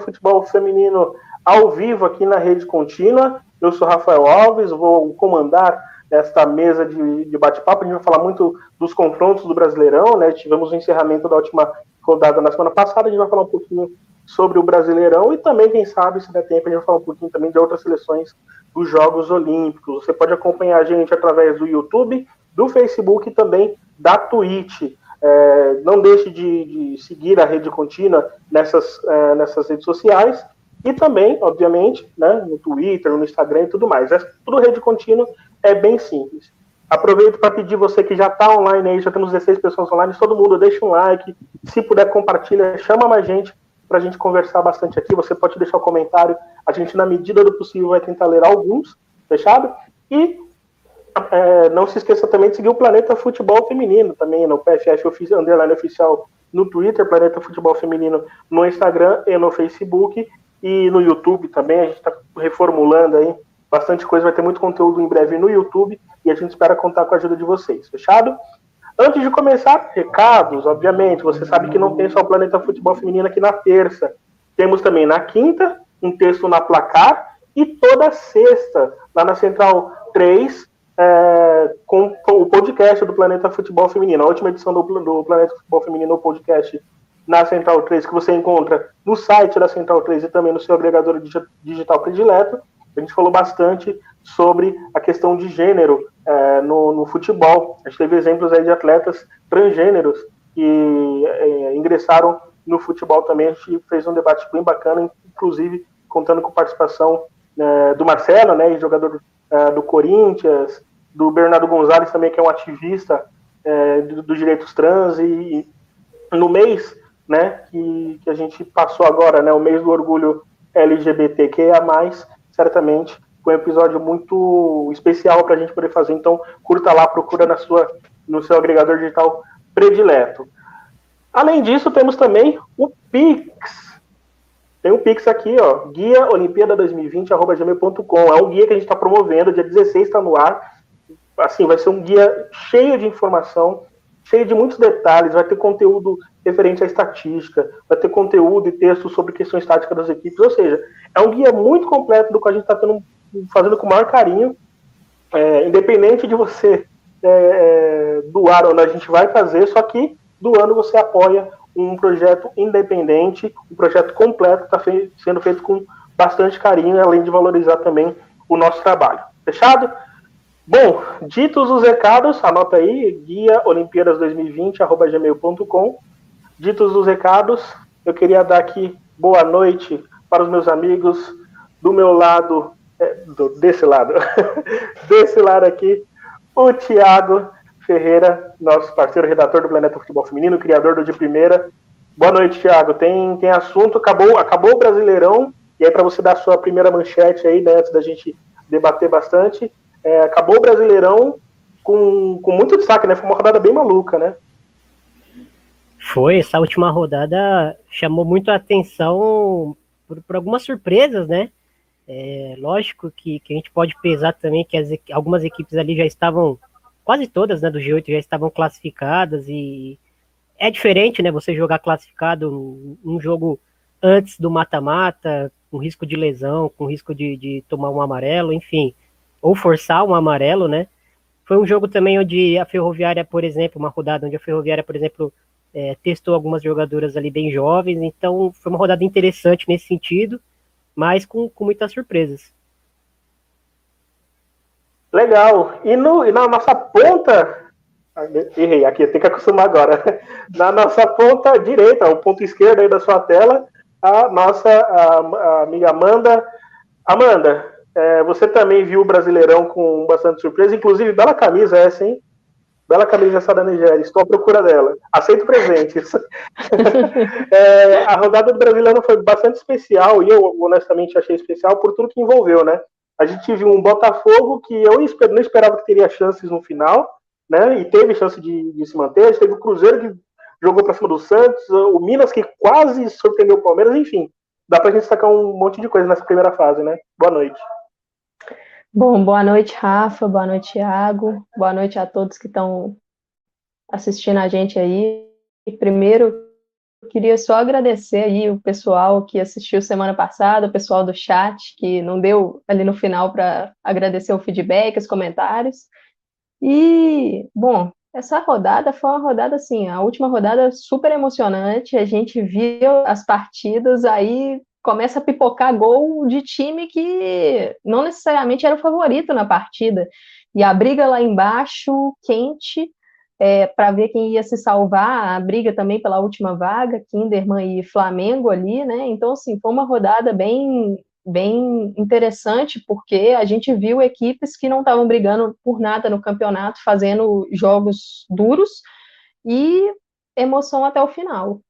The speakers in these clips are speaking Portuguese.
Futebol Feminino ao vivo aqui na Rede Contínua. Eu sou Rafael Alves, vou comandar esta mesa de, de bate-papo. A gente vai falar muito dos confrontos do Brasileirão, né? Tivemos o encerramento da última rodada na semana passada, a gente vai falar um pouquinho sobre o Brasileirão e também, quem sabe, se der tempo, a gente vai falar um pouquinho também de outras seleções dos Jogos Olímpicos. Você pode acompanhar a gente através do YouTube, do Facebook e também da Twitch. É, não deixe de, de, seguir a rede contínua nessas, é, nessas redes sociais e também, obviamente, né, no Twitter, no Instagram e tudo mais. É, tudo rede contínua é bem simples. Aproveito para pedir você que já está online aí, já temos 16 pessoas online, todo mundo deixa um like, se puder compartilha, chama mais gente para a gente conversar bastante aqui. Você pode deixar um comentário, a gente, na medida do possível, vai tentar ler alguns, fechado? E é, não se esqueça também de seguir o Planeta Futebol Feminino também no PFF underline oficial no Twitter, Planeta Futebol Feminino no Instagram e no Facebook e no YouTube também. A gente está reformulando aí bastante coisa, vai ter muito conteúdo em breve no YouTube e a gente espera contar com a ajuda de vocês, fechado? Antes de começar, recados, obviamente, você sabe que não tem só o Planeta Futebol Feminino aqui na terça. Temos também na quinta um texto na placar e toda sexta, lá na Central 3, é, com, com, o podcast do Planeta Futebol Feminino, a última edição do, do Planeta Futebol Feminino, o podcast na Central 3, que você encontra no site da Central 3 e também no seu agregador digital predileto. A gente falou bastante sobre a questão de gênero é, no, no, futebol. A gente teve exemplos aí de atletas transgêneros que é, ingressaram no futebol também. A gente fez um debate bem bacana, inclusive contando com participação é, do Marcelo, né, jogador é, do Corinthians, do Bernardo Gonzalez também, que é um ativista é, dos do direitos trans, e, e no mês né, que, que, a gente passou agora, né, o mês do orgulho LGBTQIA+, certamente foi um episódio muito especial para a gente poder fazer, então curta lá, procura na sua, no seu agregador digital predileto. Além disso, temos também o Pix, tem um Pix aqui, ó, guia Olimpíada 2020, arroba gmail.com. É um guia que a gente está promovendo, dia 16 está no ar. Assim, vai ser um guia cheio de informação, cheio de muitos detalhes, vai ter conteúdo referente à estatística, vai ter conteúdo e texto sobre questão estática das equipes, ou seja, é um guia muito completo do que a gente está fazendo com o maior carinho, é, independente de você é, é, doar ou não, a gente vai fazer, só que do ano você apoia um projeto independente, um projeto completo que está sendo feito com bastante carinho, além de valorizar também o nosso trabalho. Fechado? Bom, ditos os recados, anota aí, guia Olimpíadas 2020, arroba gmail.com. Ditos os recados, eu queria dar aqui boa noite para os meus amigos do meu lado, é, do, desse lado, desse lado aqui, o Tiago Ferreira, nosso parceiro redator do Planeta Futebol Feminino, criador do De Primeira. Boa noite, Tiago. Tem, tem assunto, acabou, acabou o Brasileirão, e aí para você dar a sua primeira manchete aí, né, antes da gente debater bastante, é, acabou o Brasileirão com, com muito destaque, né? Foi uma rodada bem maluca, né? Foi, essa última rodada chamou muito a atenção por, por algumas surpresas, né? É, lógico que, que a gente pode pesar também que as, algumas equipes ali já estavam, quase todas, né, do G8 já estavam classificadas e é diferente, né, você jogar classificado um, jogo antes do mata-mata, com risco de lesão, com risco de, de tomar um amarelo, enfim ou forçar um amarelo, né? Foi um jogo também onde a Ferroviária, por exemplo, uma rodada onde a Ferroviária, por exemplo, é, testou algumas jogadoras ali bem jovens, então foi uma rodada interessante nesse sentido, mas com, com muitas surpresas. Legal. E, no, e na nossa ponta. Errei, aqui tem que acostumar agora. Na nossa ponta direita, o ponto esquerdo aí da sua tela, a nossa a, a amiga Amanda. Amanda, é, você também viu o Brasileirão com bastante surpresa, inclusive bela camisa essa, hein? Bela camisa essa da Nigéria, estou à procura dela. Aceito presentes. é, a rodada do Brasileirão foi bastante especial, e eu honestamente achei especial por tudo que envolveu, né? A gente viu um Botafogo que eu não esperava que teria chances no final, né? E teve chance de, de se manter. A gente teve o Cruzeiro que jogou para cima do Santos, o Minas que quase surpreendeu o Palmeiras, enfim. Dá pra gente destacar um monte de coisa nessa primeira fase, né? Boa noite. Bom, boa noite, Rafa, boa noite, Thiago, boa noite a todos que estão assistindo a gente aí. Primeiro, queria só agradecer aí o pessoal que assistiu semana passada, o pessoal do chat, que não deu ali no final para agradecer o feedback, os comentários. E, bom, essa rodada foi uma rodada assim, a última rodada super emocionante. A gente viu as partidas, aí começa a pipocar gol de time que não necessariamente era o favorito na partida. E a briga lá embaixo, quente, é, para ver quem ia se salvar, a briga também pela última vaga, Kinderman e Flamengo ali, né? Então, assim, foi uma rodada bem, bem interessante, porque a gente viu equipes que não estavam brigando por nada no campeonato, fazendo jogos duros e emoção até o final.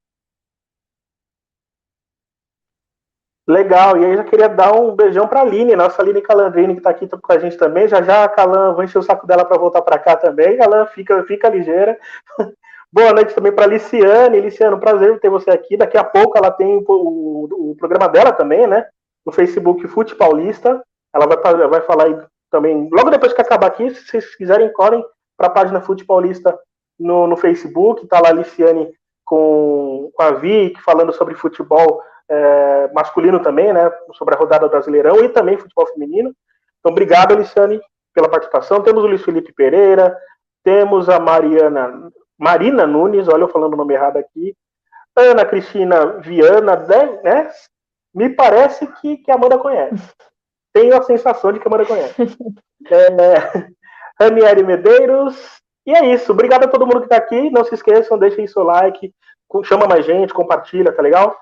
Legal, e aí já queria dar um beijão para a Aline, nossa Aline Calandrini, que está aqui com a gente também. Já já a Calan vai encher o saco dela para voltar para cá também. Calan, fica, fica ligeira. Boa noite também para Liciane. Liciane, prazer ter você aqui. Daqui a pouco ela tem o, o, programa dela também, né? No Facebook Fute Paulista. Ela vai, vai falar aí também. Logo depois que acabar aqui, se vocês quiserem, correm para a página Fute Paulista no, no Facebook. Tá lá a Liciane com, com a Vic falando sobre futebol é, masculino também, né, sobre a rodada brasileirão e também futebol feminino. Então, obrigado, Aliciane, pela participação. Temos o Luiz Felipe Pereira, temos a Mariana, Marina Nunes, olha eu falando o nome errado aqui, Ana Cristina Viana, né, me parece que, que a Amanda conhece. Tenho a sensação de que a Amanda conhece. É, Ranieri Medeiros, e é isso. Obrigado a todo mundo que está aqui. Não se esqueçam, deixem seu like, chama mais gente, compartilha, tá legal?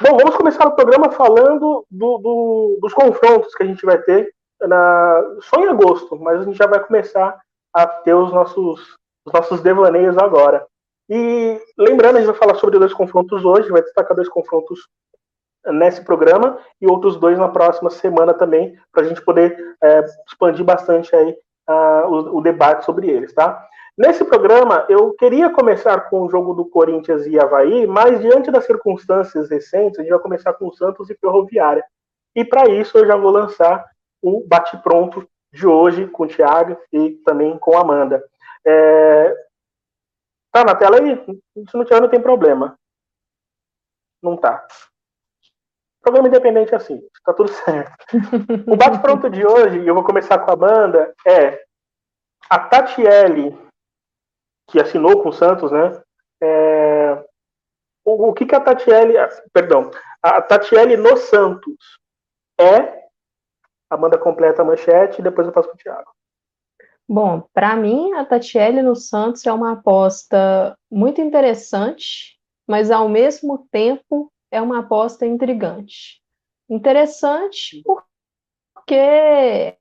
Bom, vamos começar o programa falando do, do, dos confrontos que a gente vai ter na, só em agosto, mas a gente já vai começar a ter os nossos, os nossos devaneios agora. E lembrando, a gente vai falar sobre dois confrontos hoje, vai destacar dois confrontos nesse programa e outros dois na próxima semana também, para a gente poder é, expandir bastante aí uh, o, o, debate sobre eles, tá? Nesse programa, eu queria começar com o jogo do Corinthians e Havaí, mas diante das circunstâncias recentes, a gente vai começar com Santos e Ferroviária. E para isso, eu já vou lançar o bate-pronto de hoje com o Thiago e também com a Amanda. É... Tá na tela aí? Se não tiver, não tem problema. Não tá. Programa independente é assim, tá tudo certo. O bate-pronto de hoje, e eu vou começar com a Amanda, é a Tatiele que assinou com o Santos, né? É, o, o, que, que a Tatiele, perdão, a Tatiele no Santos é? Amanda completa a manchete e depois eu passo para o Thiago. Bom, para mim, a Tatiele no Santos é uma aposta muito interessante, mas ao mesmo tempo é uma aposta intrigante. Interessante porque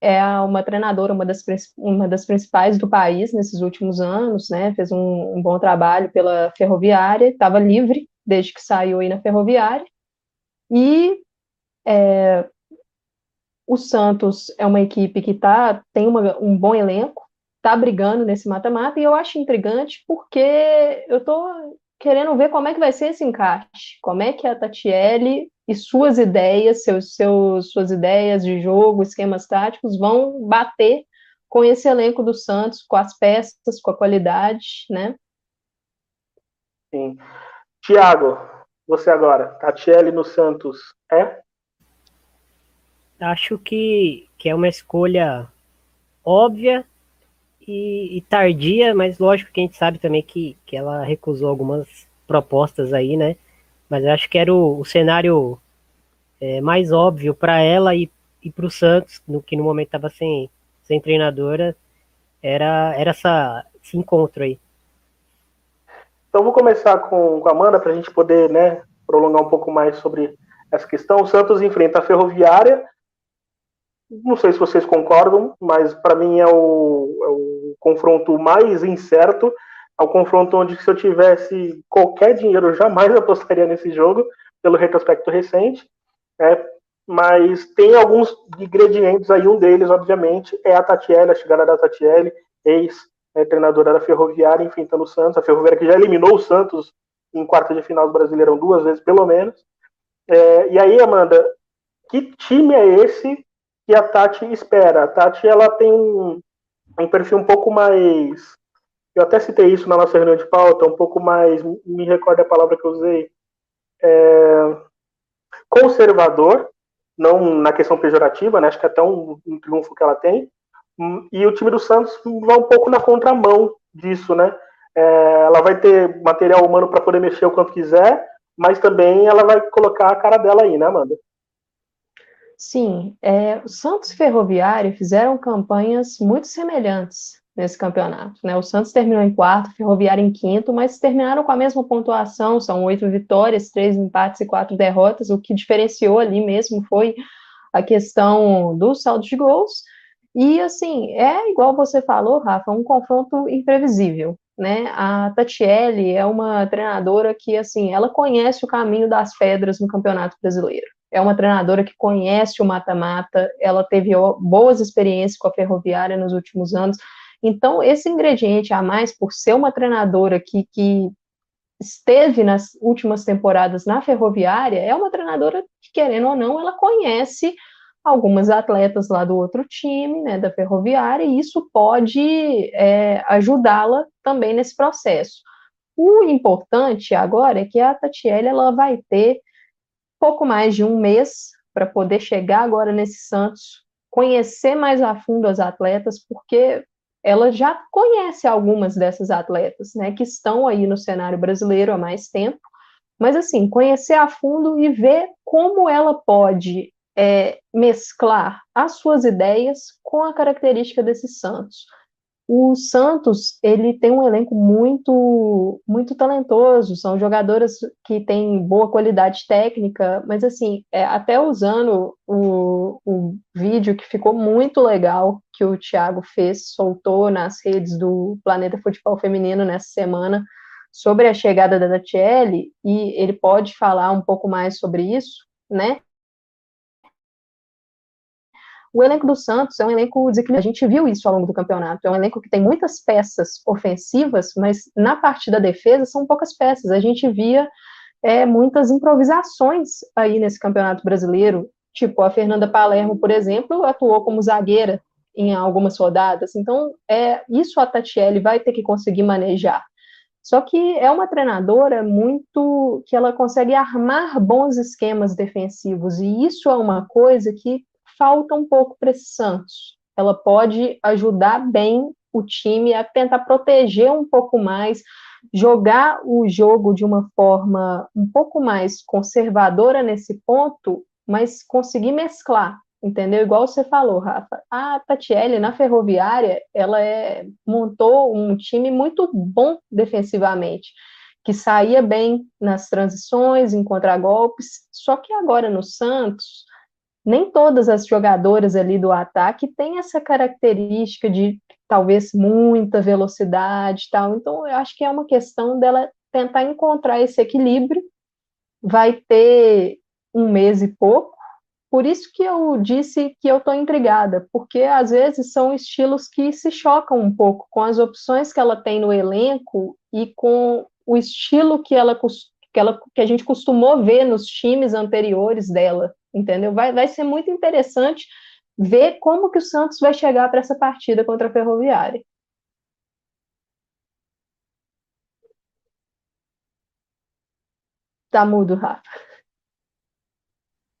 é uma treinadora, uma das, uma das principais do país nesses últimos anos, né? Fez um, um bom trabalho pela Ferroviária, estava livre desde que saiu aí na Ferroviária. E é, o Santos é uma equipe que tá, tem uma, um bom elenco, está brigando nesse mata-mata, e eu acho intrigante porque eu estou querendo ver como é que vai ser esse encaixe, como é que a Tatiele e suas ideias, seus, seus, suas ideias de jogo, esquemas táticos vão bater com esse elenco do Santos, com as peças, com a qualidade, né? Sim. Tiago, você agora, Tatiele no Santos, é? Acho que, que é uma escolha óbvia e, e, tardia, mas lógico que a gente sabe também que, que ela recusou algumas propostas aí, né? Mas eu acho que era o, o cenário é, mais óbvio para ela e, e para o Santos, no que no momento estava sem, sem treinadora, era, era essa, esse encontro aí. Então vou começar com, com a Amanda para a gente poder né, prolongar um pouco mais sobre essa questão. O Santos enfrenta a Ferroviária. Não sei se vocês concordam, mas para mim é o, é o confronto mais incerto ao confronto onde se eu tivesse qualquer dinheiro, eu jamais apostaria nesse jogo, pelo retrospecto recente. Né? Mas tem alguns ingredientes aí, um deles, obviamente, é a Tatiele, a chegada da Tatiele, ex-treinadora da Ferroviária, enfrentando o Santos, a Ferroviária que já eliminou o Santos em quarta de final do Brasileirão duas vezes, pelo menos. É, e aí, Amanda, que time é esse que a Tati espera? A Tati ela tem um, um perfil um pouco mais eu até citei isso na nossa reunião de pauta, um pouco mais, me recordo a palavra que eu usei, é, conservador, não na questão pejorativa, né, acho que é até um, um triunfo que ela tem, e o time do Santos vai um pouco na contramão disso, né? É, ela vai ter material humano para poder mexer o quanto quiser, mas também ela vai colocar a cara dela aí, né, Amanda? Sim, é, o Santos Ferroviário fizeram campanhas muito semelhantes nesse campeonato. Né? O Santos terminou em quarto, Ferroviário em quinto, mas terminaram com a mesma pontuação, são oito vitórias, três empates e quatro derrotas. O que diferenciou ali mesmo foi a questão do saldo de gols. E assim, é igual você falou, Rafa, um confronto imprevisível. Né? A Tatiele é uma treinadora que assim, ela conhece o caminho das pedras no Campeonato Brasileiro é uma treinadora que conhece o mata-mata, ela teve boas experiências com a Ferroviária nos últimos anos. Então, esse ingrediente a mais, por ser uma treinadora que, que esteve nas últimas temporadas na Ferroviária, é uma treinadora que, querendo ou não, ela conhece algumas atletas lá do outro time, né, da Ferroviária, e isso pode é, ajudá-la também nesse processo. O importante agora é que a Tatiele ela vai ter pouco mais de um mês para poder chegar agora nesse Santos, conhecer mais a fundo as atletas, porque ela já conhece algumas dessas atletas, né, que estão aí no cenário brasileiro há mais tempo, mas assim, conhecer a fundo e ver como ela pode é, mesclar as suas ideias com a característica desse Santos. O Santos, ele tem um elenco muito muito talentoso, são jogadoras que têm boa qualidade técnica, mas assim, é, até usando o, o vídeo que ficou muito legal que o Thiago fez, soltou nas redes do Planeta Futebol Feminino nessa semana, sobre a chegada da Datiele, e ele pode falar um pouco mais sobre isso, né? O elenco do Santos é um elenco desequilibrado. A gente viu isso ao longo do campeonato. É um elenco que tem muitas peças ofensivas, mas na parte da defesa são poucas peças. A gente via é, muitas improvisações aí nesse campeonato brasileiro. Tipo, a Fernanda Palermo, por exemplo, atuou como zagueira em algumas rodadas. Então, é isso a Tatiele vai ter que conseguir manejar. Só que é uma treinadora muito que ela consegue armar bons esquemas defensivos e isso é uma coisa que falta um pouco para esse Santos. Ela pode ajudar bem o time a tentar proteger um pouco mais, jogar o jogo de uma forma um pouco mais conservadora nesse ponto, mas conseguir mesclar, entendeu? Igual você falou, Rafa. A Tatiele, na Ferroviária, ela é, montou um time muito bom defensivamente, que saía bem nas transições, em contragolpes, só que agora no Santos, nem todas as jogadoras ali do ataque têm essa característica de talvez muita velocidade tal. Então, eu acho que é uma questão dela tentar encontrar esse equilíbrio. Vai ter um mês e pouco. Por isso que eu disse que eu estou intrigada, porque às vezes são estilos que se chocam um pouco com as opções que ela tem no elenco e com o estilo que ela, que, ela, que a gente costumou ver nos times anteriores dela entendeu? Vai, vai ser muito interessante ver como que o Santos vai chegar para essa partida contra a Ferroviária. Tá mudo, Rafa.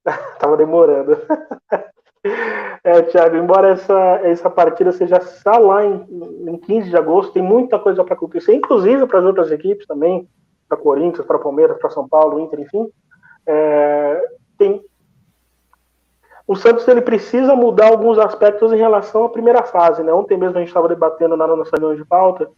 Tava demorando. É, Thiago, embora essa, essa partida seja só lá em, em 15 de agosto, tem muita coisa para acontecer, inclusive para as outras equipes também, para Corinthians, para Palmeiras, para São Paulo, Inter, enfim. É, o Santos ele precisa mudar alguns aspectos em relação à primeira fase. Né? Ontem mesmo a gente estava debatendo na nossa reunião de pauta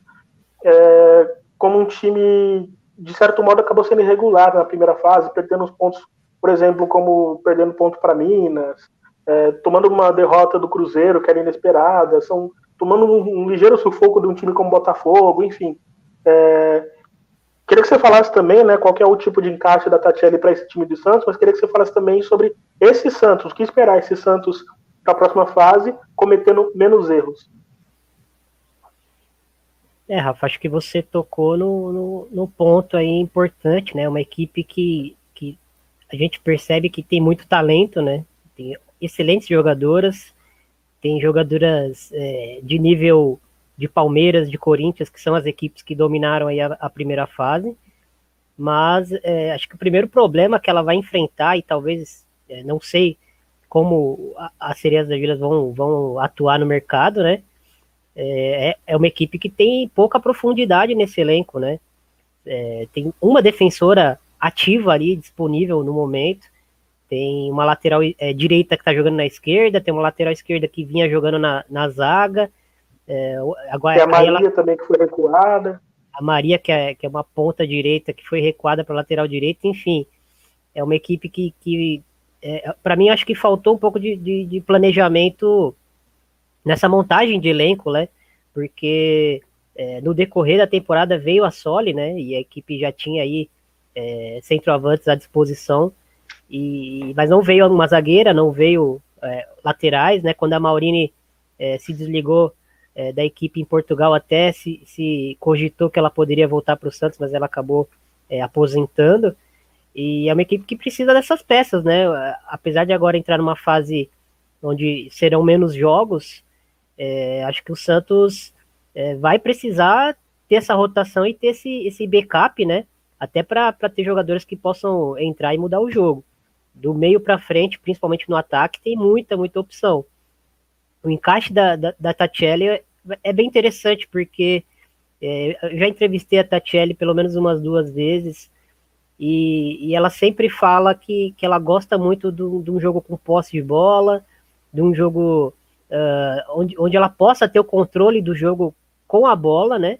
é, como um time, de certo modo, acabou sendo irregular na primeira fase, perdendo os pontos, por exemplo, como perdendo ponto para Minas, é, tomando uma derrota do Cruzeiro, que era inesperada, são, tomando um, um ligeiro sufoco de um time como Botafogo, enfim. É, Queria que você falasse também, né, qual é o tipo de encaixe da Tatiele para esse time de Santos, mas queria que você falasse também sobre esse Santos, o que esperar esse Santos para a próxima fase, cometendo menos erros. É, Rafa, acho que você tocou no, no, no, ponto aí importante, né? Uma equipe que, que a gente percebe que tem muito talento, né? Tem excelentes jogadoras, tem jogadoras é, de nível de Palmeiras, de Corinthians, que são as equipes que dominaram aí a, a primeira fase. Mas é, acho que o primeiro problema que ela vai enfrentar, e talvez, é, não sei como as Sereias da Vilas vão, vão atuar no mercado, né? É, é, é uma equipe que tem pouca profundidade nesse elenco, né? É, tem uma defensora ativa ali, disponível no momento. Tem uma lateral é, direita que tá jogando na esquerda, tem uma lateral esquerda que vinha jogando na, na zaga. É, agora, tem a Maria ela, também que foi recuada. A Maria, que é, que é uma ponta direita, que foi recuada para lateral direita, enfim. É uma equipe que, que é, para mim, acho que faltou um pouco de, de, de, planejamento nessa montagem de elenco, né? Porque é, no decorrer da temporada veio a Soli, né? E a equipe já tinha aí é, centroavantes à disposição, e, mas não veio uma zagueira, não veio é, laterais, né? Quando a Maurini é, se desligou é, da equipe em Portugal, até se, se cogitou que ela poderia voltar para o Santos, mas ela acabou é, aposentando. E é uma equipe que precisa dessas peças, né? Apesar de agora entrar numa fase onde serão menos jogos, é, acho que o Santos é, vai precisar ter essa rotação e ter esse, esse backup, né? Até para ter jogadores que possam entrar e mudar o jogo. Do meio para frente, principalmente no ataque, tem muita, muita opção. O encaixe da, da, da é, bem interessante, porque é, eu já entrevistei a Tatielli pelo menos umas duas vezes, e, e ela sempre fala que, que ela gosta muito de um jogo com posse de bola, de um jogo uh, onde, onde ela possa ter o controle do jogo com a bola, né?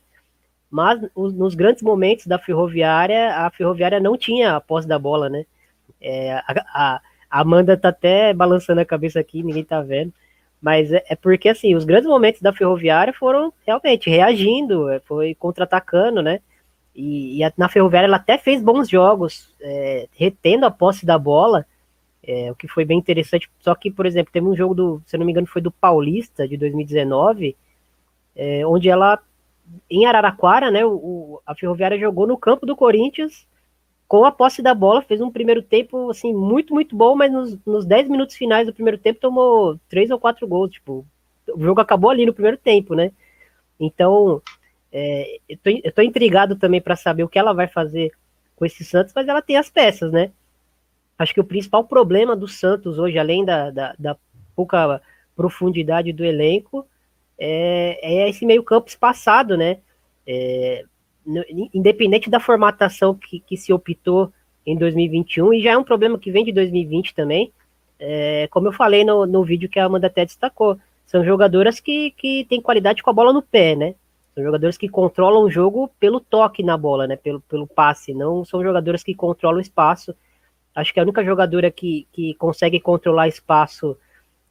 Mas os, nos grandes momentos da Ferroviária, a Ferroviária não tinha a posse da bola, né? É, a, a, Amanda tá até balançando a cabeça aqui, ninguém tá vendo. Mas é, é, porque, assim, os grandes momentos da Ferroviária foram realmente reagindo, é, foi contra-atacando, né? E, e a, na Ferroviária ela até fez bons jogos, é, retendo a posse da bola, é, o que foi bem interessante. Só que, por exemplo, teve um jogo do, se não me engano, foi do Paulista de 2019, é, onde ela, em Araraquara, né, o, a Ferroviária jogou no campo do Corinthians com a posse da bola, fez um primeiro tempo, assim, muito, muito bom, mas nos, nos 10 minutos finais do primeiro tempo tomou três ou quatro gols, tipo, o jogo acabou ali no primeiro tempo, né? Então, é, eu, tô, eu tô intrigado também para saber o que ela vai fazer com esse Santos, mas ela tem as peças, né? Acho que o principal problema do Santos hoje, além da, da, da pouca profundidade do elenco, é, é esse meio campo espaçado, né? É, independente da formatação que, que, se optou em 2021, e já é um problema que vem de 2020 também, é, como eu falei no, no vídeo que a Amanda até destacou, são jogadoras que, que têm qualidade com a bola no pé, né? São jogadores que controlam o jogo pelo toque na bola, né? Pelo, pelo passe, não são jogadores que controlam o espaço. Acho que a única jogadora que, que consegue controlar espaço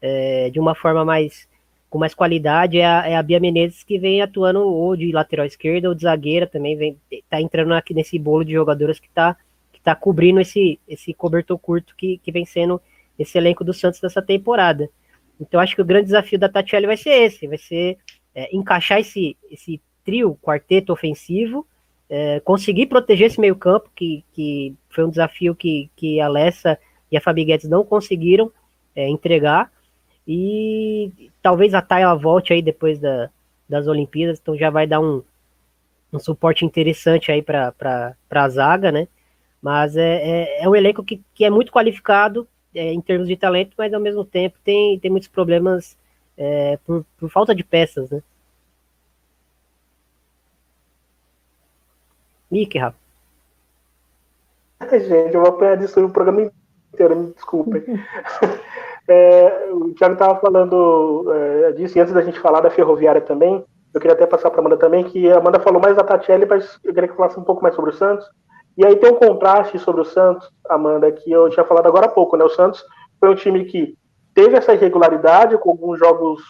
é, de uma forma mais com mais qualidade é a, é a, Bia Menezes, que vem atuando ou de lateral esquerda ou de zagueira também, vem, tá entrando aqui nesse bolo de jogadoras que tá, que tá cobrindo esse, esse cobertor curto que, que vem sendo esse elenco do Santos dessa temporada. Então acho que o grande desafio da Tatiele vai ser esse, vai ser é, encaixar esse, esse trio, quarteto ofensivo, é, conseguir proteger esse meio campo, que, que foi um desafio que, que a Lessa e a Fabi Guedes não conseguiram é, entregar, e talvez a Tayla volte aí depois da, das Olimpíadas, então já vai dar um, um suporte interessante aí para a zaga, né? Mas é, é, é, um elenco que, que é muito qualificado é, em termos de talento, mas ao mesmo tempo tem, tem muitos problemas é, por, por falta de peças, né? Nick, Rafa. Gente, eu vou apanhar disso o programa inteiro, me desculpem. é, o Thiago estava falando é, disso, e antes da gente falar da ferroviária também, eu queria até passar para a Amanda também, que a Amanda falou mais da Tatiele, mas eu queria que falasse um pouco mais sobre o Santos. E aí tem um contraste sobre o Santos, Amanda, que eu tinha falado agora há pouco, né? O Santos foi um time que teve essa irregularidade com alguns jogos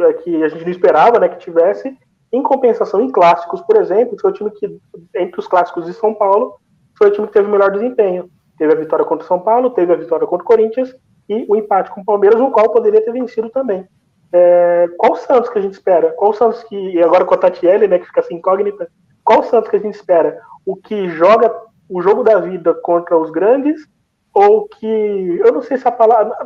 é, que a gente não esperava né, que tivesse. Em compensação, em clássicos, por exemplo, foi o time que, entre os clássicos de São Paulo, foi o time que teve o melhor desempenho. Teve a vitória contra o São Paulo, teve a vitória contra o Corinthians e o empate com o Palmeiras, o qual poderia ter vencido também. É, qual o Santos que a gente espera? Qual o Santos que, e agora com a Tatiele, né, que fica assim incógnita, qual o Santos que a gente espera? O que joga o jogo da vida contra os grandes ou que, eu não sei se a palavra,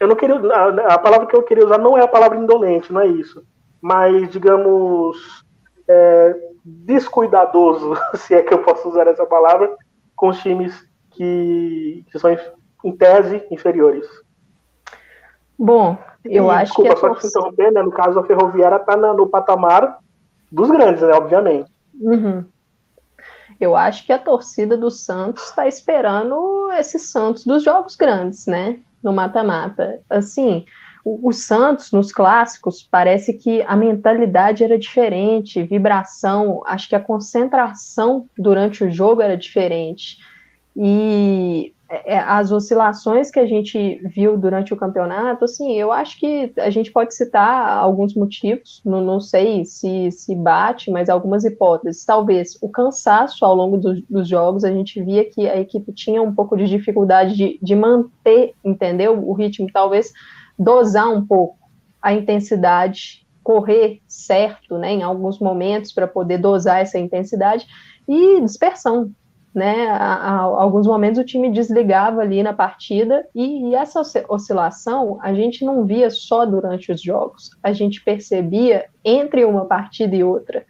eu não queria. A, a, palavra que eu queria usar não é a palavra indolente, não é isso. mais, digamos, é, descuidadoso, se é que eu posso usar essa palavra, com os times que, que são, em tese, inferiores. Bom, eu e, acho desculpa, que. Desculpa, só te interromper, né? No caso, a Ferroviária está no patamar dos grandes, né? Obviamente. Uhum. Eu acho que a torcida do Santos está esperando esse Santos dos jogos grandes, né? No mata-mata. Assim, o, o, Santos, nos clássicos, parece que a mentalidade era diferente, vibração, acho que a concentração durante o jogo era diferente. E é, é, as oscilações que a gente viu durante o campeonato, assim, eu acho que a gente pode citar alguns motivos, não, não sei se, se bate, mas algumas hipóteses. Talvez o cansaço ao longo do, dos jogos, a gente via que a equipe tinha um pouco de dificuldade de, de manter, entendeu? O ritmo, talvez dosar um pouco a intensidade, correr certo, né, em alguns momentos para poder dosar essa intensidade e dispersão, né? A, a, alguns momentos o time desligava ali na partida e, e, essa oscilação a gente não via só durante os jogos, a gente percebia entre uma partida e outra.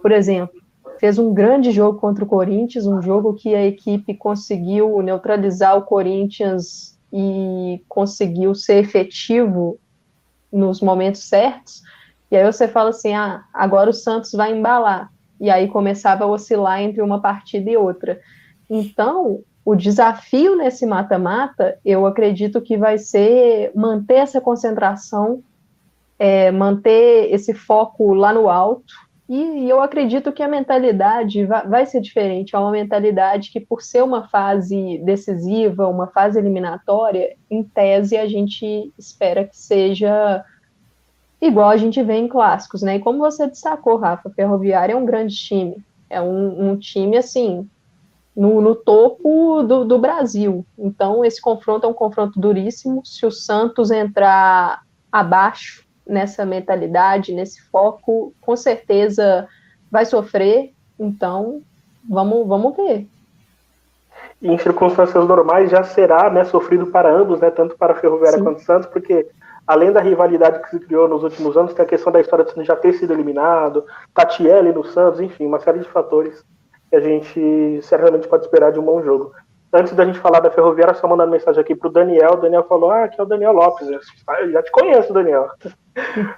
Por exemplo, fez um grande jogo contra o Corinthians, um jogo que a equipe conseguiu neutralizar o Corinthians e conseguiu ser efetivo nos momentos certos. E aí você fala assim: ah, agora o Santos vai embalar e aí começava a oscilar entre uma partida e outra. Então, o desafio nesse mata-mata, eu acredito que vai ser manter essa concentração, é, manter esse foco lá no alto, e, eu acredito que a mentalidade vai, vai, ser diferente. É uma mentalidade que, por ser uma fase decisiva, uma fase eliminatória, em tese a gente espera que seja igual a gente vê em clássicos, né? E como você destacou, Rafa, Ferroviária é um grande time. É um, um time, assim, no, no topo do, do, Brasil. Então, esse confronto é um confronto duríssimo. Se o Santos entrar abaixo nessa mentalidade, nesse foco, com certeza vai sofrer. Então, vamos, vamos ver. Em circunstâncias normais já será né, sofrido para ambos, né, tanto para a Ferroviária Sim. quanto o Santos, porque além da rivalidade que se criou nos últimos anos, tem a questão da história de já ter sido eliminado, Tatiele no Santos, enfim, uma série de fatores que a gente certamente pode esperar de um bom jogo. Antes da gente falar da Ferroviária, só mandando mensagem aqui para o Daniel. O Daniel falou: Ah, aqui é o Daniel Lopes. Eu já te conheço, Daniel.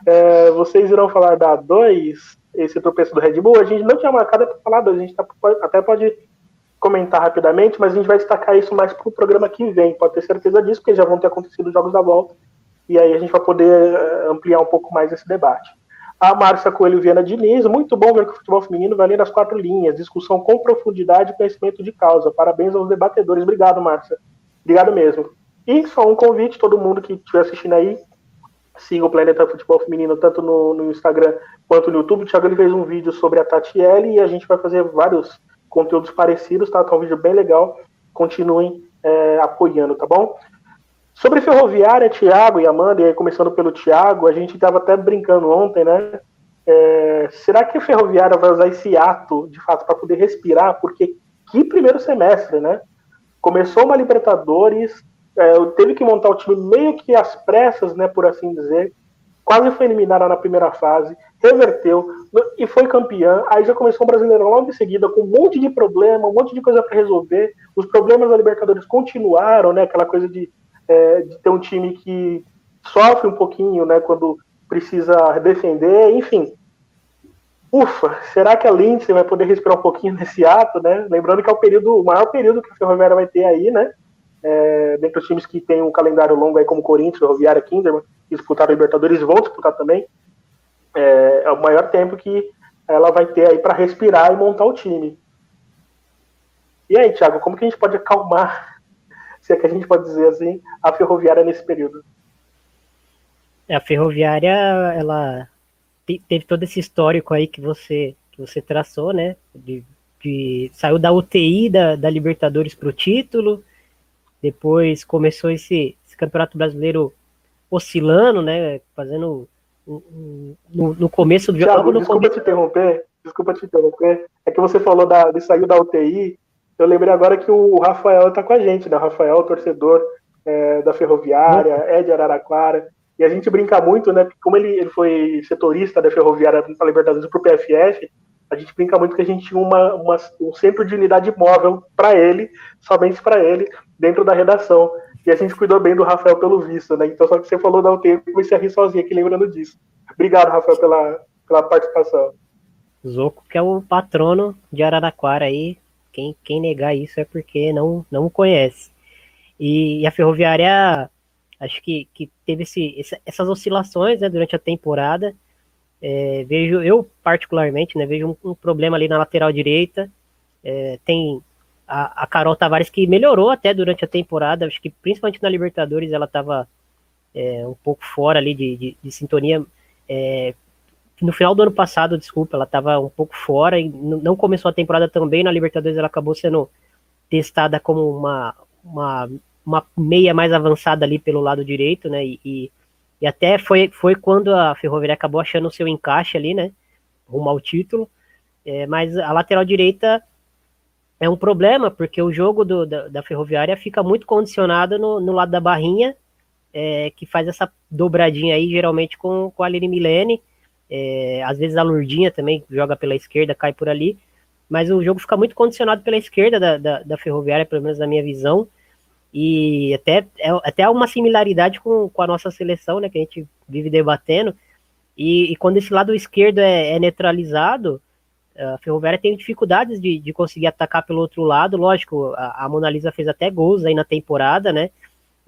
É, vocês irão falar da 2, esse tropeço do Red Bull. A gente não tinha marcado para falar 2, a gente tá, até pode comentar rapidamente, mas a gente vai destacar isso mais para o programa que vem. Pode ter certeza disso, porque já vão ter acontecido os jogos da volta e aí a gente vai poder eh, ampliar um pouco mais esse debate. A Márcia Coelho Viana Diniz, muito bom ver que o futebol feminino vai ler as quatro linhas, discussão com profundidade e conhecimento de causa. Parabéns aos debatedores. Obrigado, Márcia. Obrigado mesmo. E só um convite, todo mundo que estiver assistindo aí, siga o Planeta Futebol Feminino tanto no, no Instagram quanto no YouTube. O Thiago ele fez um vídeo sobre a Tatiele e a gente vai fazer vários conteúdos parecidos, tá? Tá um vídeo bem legal. Continuem é, apoiando, tá bom? Sobre Ferroviária, Thiago e Amanda, e aí começando pelo Thiago, a gente estava até brincando ontem, né? É, será que a Ferroviária vai usar esse ato, de fato, para poder respirar? Porque que primeiro semestre, né? Começou uma Libertadores, é, teve que montar o time meio que às pressas, né, por assim dizer. Quase foi eliminada na primeira fase, reverteu e foi campeã. Aí já começou o Brasileirão logo em seguida, com um monte de problema, um monte de coisa para resolver. Os problemas da Libertadores continuaram, né? Aquela coisa de é, de ter um time que sofre um pouquinho, né, quando precisa defender, enfim. Ufa, será que a Lindsay vai poder respirar um pouquinho nesse ato, né? Lembrando que é o período, o maior período que a Ferroviária vai ter aí, né? É, dentre os times que tem um calendário longo aí, como Corinthians, Ferroviária, Kinderman, que disputaram Libertadores vão disputar também. É, é o maior tempo que ela vai ter aí para respirar e montar o time. E aí, Thiago, como que a gente pode acalmar se é que a gente pode dizer assim, a ferroviária nesse período. A ferroviária, ela teve todo esse histórico aí que você, que você traçou, né? De, de saiu da UTI da, da Libertadores para o título, depois começou esse, esse, campeonato brasileiro oscilando, né? Fazendo no, no começo do jogo. Desculpa te interromper, desculpa te interromper. É que você falou da, de sair da UTI eu lembrei agora que o Rafael está com a gente, né? O Rafael, torcedor é, da Ferroviária, é de Araraquara. E a gente brinca muito, né? Porque como ele, ele foi setorista da Ferroviária para Libertadores para o PFF, a gente brinca muito que a gente tinha uma, uma um centro de unidade móvel para ele, somente para ele, dentro da redação. E a gente cuidou bem do Rafael pelo visto, né? Então, só que você falou não tempo, eu comecei a rir sozinho aqui lembrando disso. Obrigado, Rafael, pela, pela participação. Zoco, que é o patrono de Araraquara aí. Quem, quem negar isso é porque não, não conhece. E, e a Ferroviária, acho que, que teve esse, essas oscilações né, durante a temporada. É, vejo, eu particularmente, né, vejo um, um, problema ali na lateral direita. É, tem a, a, Carol Tavares que melhorou até durante a temporada, acho que principalmente na Libertadores ela estava é, um pouco fora ali de, de, de sintonia. É, no final do ano passado, desculpa, ela estava um pouco fora e não começou a temporada também. Na Libertadores ela acabou sendo testada como uma, uma, uma meia mais avançada ali pelo lado direito, né? E, e, e até foi, foi quando a Ferroviária acabou achando o seu encaixe ali, né? Rumo ao título. É, mas a lateral direita é um problema, porque o jogo do, da, da, Ferroviária fica muito condicionado no, no lado da barrinha, é, que faz essa dobradinha aí, geralmente com, com a Aline Milene. É, às vezes a Lurdinha também joga pela esquerda, cai por ali. Mas o jogo fica muito condicionado pela esquerda da, da, da Ferroviária, pelo menos na minha visão. E até, é, até uma similaridade com, com a nossa seleção, né? Que a gente vive debatendo. E, e quando esse lado esquerdo é, é neutralizado, a Ferroviária tem dificuldades de, de conseguir atacar pelo outro lado. Lógico, a, a Mona Lisa fez até gols aí na temporada, né?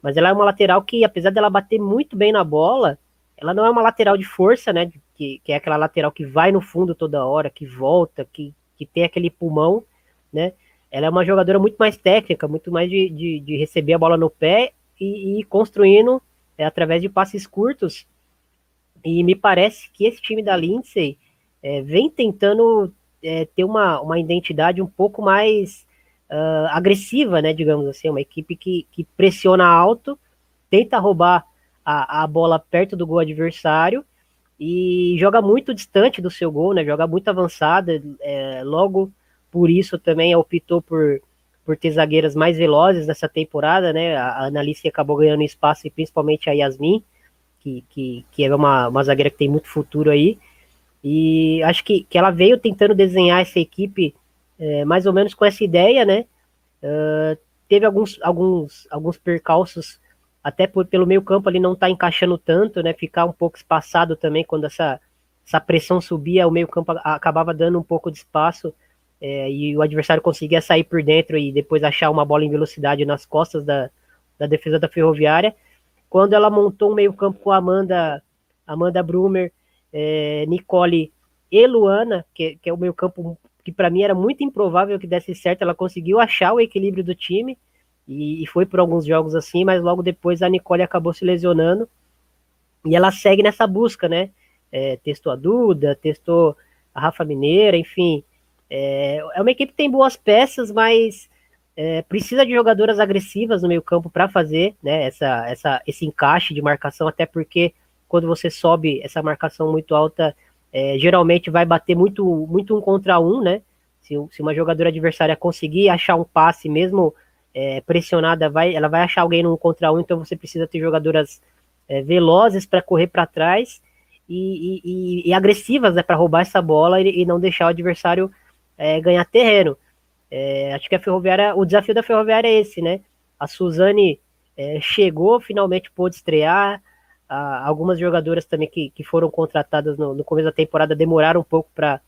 Mas ela é uma lateral que, apesar dela bater muito bem na bola, ela não é uma lateral de força, né? Que, que é aquela lateral que vai no fundo toda hora, que volta, que, que tem aquele pulmão, né? Ela é uma jogadora muito mais técnica, muito mais de, de, de receber a bola no pé e, e construindo é, através de passes curtos. E me parece que esse time da Lindsay é, vem tentando é, ter uma, uma identidade um pouco mais uh, agressiva, né, digamos assim, uma equipe que, que pressiona alto, tenta roubar a, a bola perto do gol adversário e joga muito distante do seu gol, né, joga muito avançada, é, logo por isso também optou por, por ter zagueiras mais velozes nessa temporada, né, a Analice acabou ganhando espaço e principalmente a Yasmin, que, que, que é uma, uma zagueira que tem muito futuro aí, e acho que, que ela veio tentando desenhar essa equipe é, mais ou menos com essa ideia, né? Uh, teve alguns, alguns, alguns percalços, até por, pelo meio campo ali não tá encaixando tanto, né? Ficar um pouco espaçado também quando essa, essa pressão subia, o meio campo acabava dando um pouco de espaço é, e o adversário conseguia sair por dentro e depois achar uma bola em velocidade nas costas da, da defesa da Ferroviária. Quando ela montou um meio campo com Amanda, Amanda Brumer, é, Nicole e Luana, que, que é o meio campo que para mim era muito improvável que desse certo, ela conseguiu achar o equilíbrio do time e, e, foi por alguns jogos assim, mas logo depois a Nicole acabou se lesionando e ela segue nessa busca, né? É, testou a Duda, testou a Rafa Mineira, enfim. É, é uma equipe que tem boas peças, mas é, precisa de jogadoras agressivas no meio campo para fazer né, essa, essa, esse encaixe de marcação, até porque quando você sobe essa marcação muito alta, é, geralmente vai bater muito, muito um contra um, né? Se, se uma jogadora adversária conseguir achar um passe, mesmo é, pressionada, vai, ela vai achar alguém no contra um, então você precisa ter jogadoras é, velozes para correr para trás e, e, e, agressivas né, para roubar essa bola e, e, não deixar o adversário é, ganhar terreno. É, acho que a Ferroviária, o desafio da Ferroviária é esse, né? A Suzane é, chegou, finalmente pôde estrear, algumas jogadoras também que, que foram contratadas no, no começo da temporada demoraram um pouco para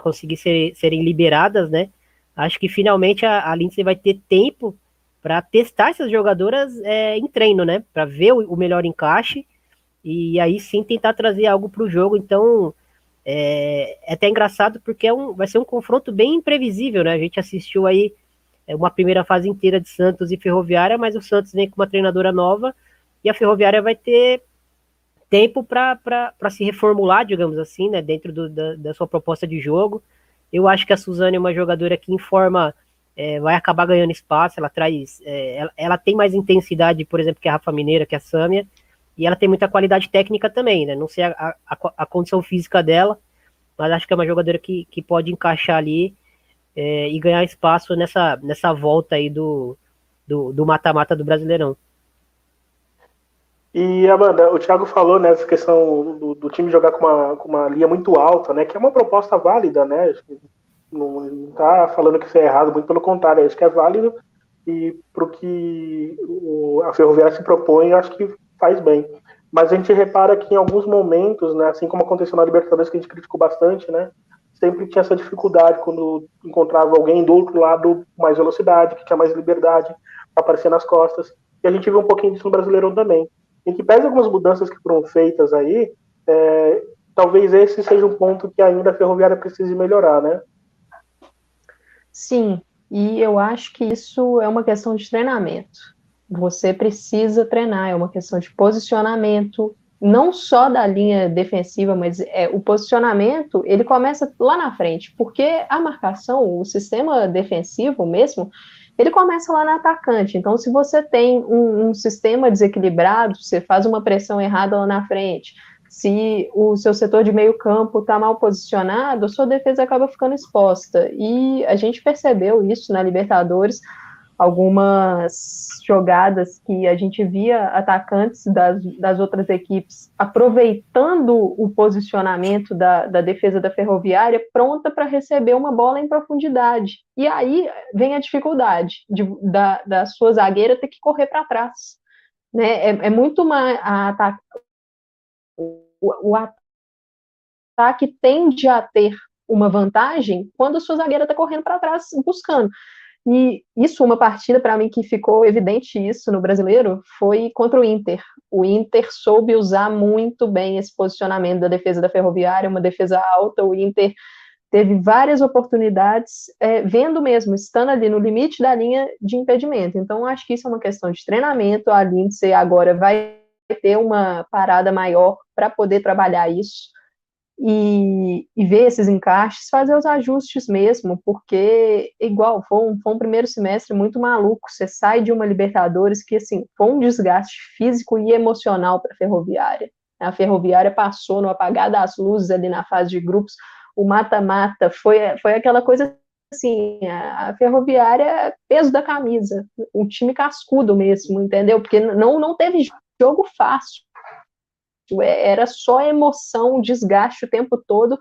conseguir ser, serem liberadas, né? Acho que finalmente a, a Lindsay vai ter tempo para testar essas jogadoras é, em treino, né? Para ver o, o, melhor encaixe e aí sim tentar trazer algo para o jogo. Então é, é, até engraçado porque é um, vai ser um confronto bem imprevisível, né? A gente assistiu aí é, uma primeira fase inteira de Santos e Ferroviária, mas o Santos vem com uma treinadora nova e a Ferroviária vai ter tempo para se reformular, digamos assim, né, dentro do, da, da, sua proposta de jogo. Eu acho que a Suzane é uma jogadora que em forma é, vai acabar ganhando espaço, ela traz, é, ela, ela, tem mais intensidade, por exemplo, que a Rafa Mineira, que a Sâmia, e ela tem muita qualidade técnica também, né, não sei a, a, a condição física dela, mas acho que é uma jogadora que, que pode encaixar ali é, e ganhar espaço nessa, nessa volta aí do mata-mata do, do, do Brasileirão. E, Amanda, o Thiago falou né, questão do, do, time jogar com uma, com uma linha muito alta, né? Que é uma proposta válida, né? Não está falando que isso é errado, muito pelo contrário, acho que é válido e para o que a Ferroviária se propõe, acho que faz bem. Mas a gente repara que em alguns momentos, né, assim como aconteceu na Libertadores, que a gente criticou bastante, né? Sempre tinha essa dificuldade quando encontrava alguém do outro lado mais velocidade, que tinha mais liberdade para aparecer nas costas. E a gente viu um pouquinho disso no Brasileirão também em que pese algumas mudanças que foram feitas aí, é, talvez esse seja um ponto que ainda a ferroviária precise melhorar, né? Sim, e eu acho que isso é uma questão de treinamento. Você precisa treinar, é uma questão de posicionamento, não só da linha defensiva, mas é, o posicionamento ele começa lá na frente, porque a marcação, o sistema defensivo mesmo, ele começa lá no atacante. Então, se você tem um, um, sistema desequilibrado, você faz uma pressão errada lá na frente, se o seu setor de meio campo está mal posicionado, a sua defesa acaba ficando exposta. E a gente percebeu isso na Libertadores, algumas jogadas que a gente via atacantes das, das outras equipes aproveitando o posicionamento da, da defesa da ferroviária pronta para receber uma bola em profundidade. E aí vem a dificuldade de, da, da sua zagueira ter que correr para trás. Né? É, é muito mais a, o, o ataque tende a ter uma vantagem quando a sua zagueira está correndo para trás buscando. E isso, uma partida para mim que ficou evidente isso no brasileiro, foi contra o Inter. O Inter soube usar muito bem esse posicionamento da defesa da Ferroviária, uma defesa alta. O Inter teve várias oportunidades, é, vendo mesmo, estando ali no limite da linha de impedimento. Então, acho que isso é uma questão de treinamento. A Lindsay agora vai ter uma parada maior para poder trabalhar isso e, e, ver esses encaixes, fazer os ajustes mesmo, porque, igual, foi um, foi um primeiro semestre muito maluco. Você sai de uma Libertadores que, assim, foi um desgaste físico e emocional para a Ferroviária. A Ferroviária passou no apagar das luzes ali na fase de grupos, o mata-mata foi, foi aquela coisa assim, a ferroviária peso da camisa, um time cascudo mesmo, entendeu? Porque não, não teve jogo fácil. É, era só emoção, desgaste o tempo todo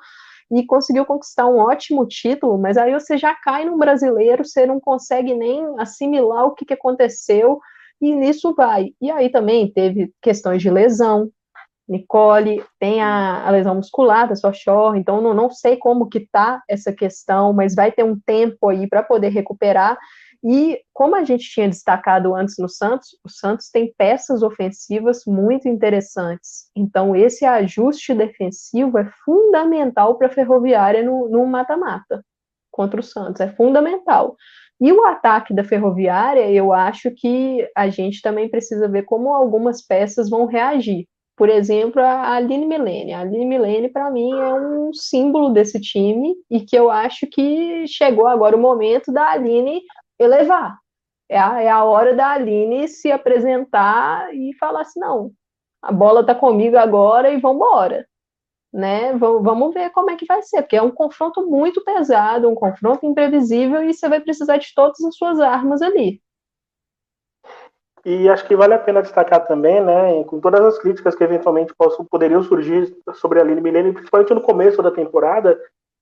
e conseguiu conquistar um ótimo título, mas aí você já cai no brasileiro, você não consegue nem assimilar o que, que aconteceu, e nisso vai. E aí também teve questões de lesão, Nicole, tem a, a lesão muscular da sua shore, então não, não sei como que tá essa questão, mas vai ter um tempo aí para poder recuperar, e como a gente tinha destacado antes no Santos, o Santos tem peças ofensivas muito interessantes. Então, esse ajuste defensivo é fundamental para a Ferroviária no mata-mata contra o Santos, é fundamental. E o ataque da Ferroviária, eu acho que a gente também precisa ver como algumas peças vão reagir. Por exemplo, a Aline Milene. A Aline Milene, para mim, é um símbolo desse time e que eu acho que chegou agora o momento da Aline elevar. É a, é a hora da Aline se apresentar e falar assim, não, a bola está comigo agora e vamos embora. Né? Vamos ver como é que vai ser, porque é um confronto muito pesado, um confronto imprevisível e você vai precisar de todas as suas armas ali. E acho que vale a pena destacar também, né, com todas as críticas que eventualmente possam, poderiam surgir sobre a Aline Milene, principalmente no começo da temporada,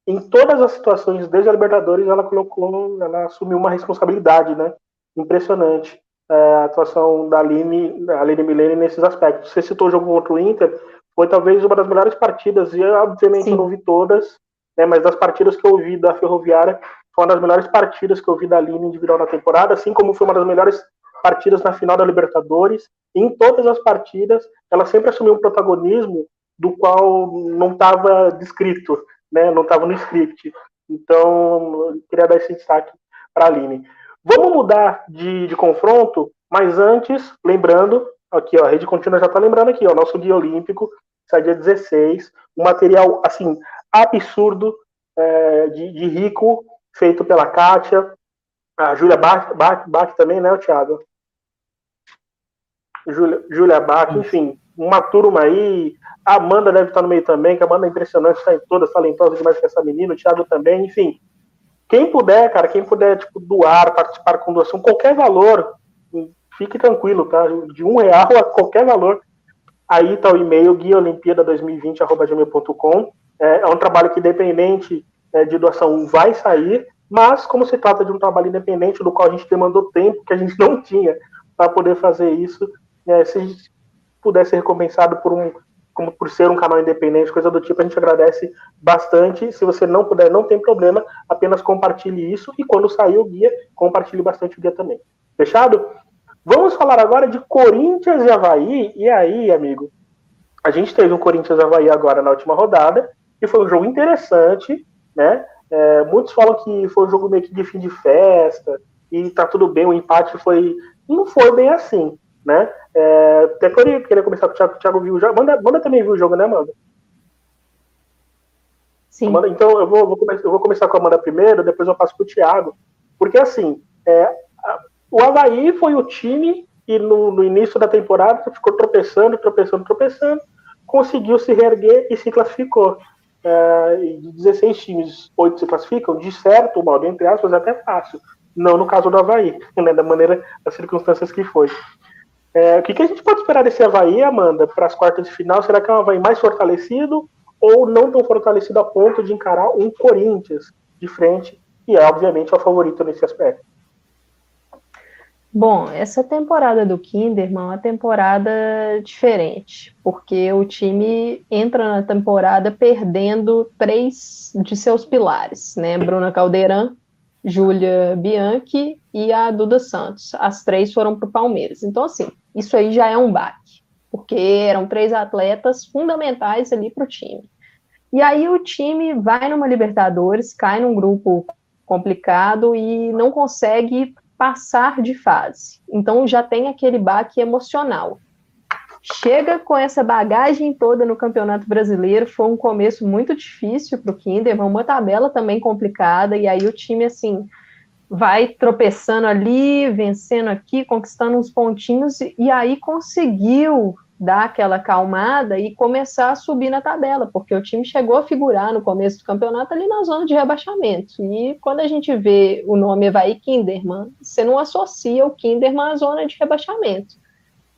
em todas as situações, desde a Libertadores, ela colocou, ela assumiu uma responsabilidade, né? Impressionante. É, a atuação da Aline, da Aline Milene nesses aspectos. Você citou o jogo contra o Inter, foi talvez uma das melhores partidas, e obviamente Sim. eu não vi todas, né, mas das partidas que eu vi da Ferroviária, foi uma das melhores partidas que eu vi da Aline individual na temporada, assim como foi uma das melhores partidas na final da Libertadores. E em todas as partidas, ela sempre assumiu um protagonismo do qual não estava descrito né, não estava no script. Então, queria dar esse destaque para a Aline. Vamos mudar de, de, confronto, mas antes, lembrando, aqui, ó, a Rede Contínua já está lembrando aqui, ó, nosso guia olímpico, sai dia 16, um material, assim, absurdo, é, de, de, rico, feito pela Kátia, a Júlia Bach, Bach, Bach, também, né, Thiago? Júlia, Júlia Bach, enfim, uma turma aí, a Amanda deve estar no meio também, que a Amanda é impressionante, está em todas, talentosa demais que essa menina, o Thiago também, enfim. Quem puder, cara, quem puder, tipo, doar, participar com doação, qualquer valor, fique tranquilo, tá? De um real a qualquer valor, aí está o e-mail guiaolimpíada2020.gmail.com. É, é um trabalho que, independente é, de doação, vai sair, mas como se trata de um trabalho independente, do qual a gente demandou tempo que a gente não tinha para poder fazer isso, é, se puder ser recompensado por um como por ser um canal independente, coisa do tipo, a gente agradece bastante. Se você não puder, não tem problema, apenas compartilhe isso e quando sair o guia, compartilhe bastante o guia também. Fechado? Vamos falar agora de Corinthians e Havaí. E aí, amigo? A gente teve um Corinthians e Havaí agora na última rodada, e foi um jogo interessante, né? É, muitos falam que foi um jogo meio que de fim de festa, e tá tudo bem, o empate foi. Não foi bem assim, né? É, até queria, queria começar com o Thiago, o Thiago viu já. Manda, manda também viu o jogo, né, Amanda? Sim. Amanda, então eu vou, vou, começar, eu vou começar com a Amanda primeiro, depois eu passo pro Thiago. Porque assim, é, o Havaí foi o time que no, no, início da temporada ficou tropeçando, tropeçando, tropeçando, conseguiu se reerguer e se classificou. É, de 16 times, 8 se classificam, de certo, o modo entre aspas, é até fácil. Não no caso do Havaí, né, da maneira, das circunstâncias que foi. É, o que, que, a gente pode esperar desse Havaí, Amanda, para as quartas de final? Será que é um Havaí mais fortalecido ou não tão fortalecido a ponto de encarar um Corinthians de frente, que é, obviamente, o favorito nesse aspecto? Bom, essa temporada do Kinderman é uma temporada diferente, porque o time entra na temporada perdendo três de seus pilares, né? Bruna Caldeirão, Júlia Bianchi e a Duda Santos. As três foram para o Palmeiras. Então, assim, isso aí já é um baque, porque eram três atletas fundamentais ali para o time. E aí o time vai numa Libertadores, cai num grupo complicado e não consegue passar de fase. Então já tem aquele baque emocional. Chega com essa bagagem toda no Campeonato Brasileiro, foi um começo muito difícil para o Kinderman, uma tabela também complicada, e aí o time, assim, vai tropeçando ali, vencendo aqui, conquistando uns pontinhos, e aí conseguiu dar aquela acalmada e começar a subir na tabela, porque o time chegou a figurar no começo do campeonato ali na zona de rebaixamento. E quando a gente vê o nome Evaí Kinderman, você não associa o Kinderman à zona de rebaixamento.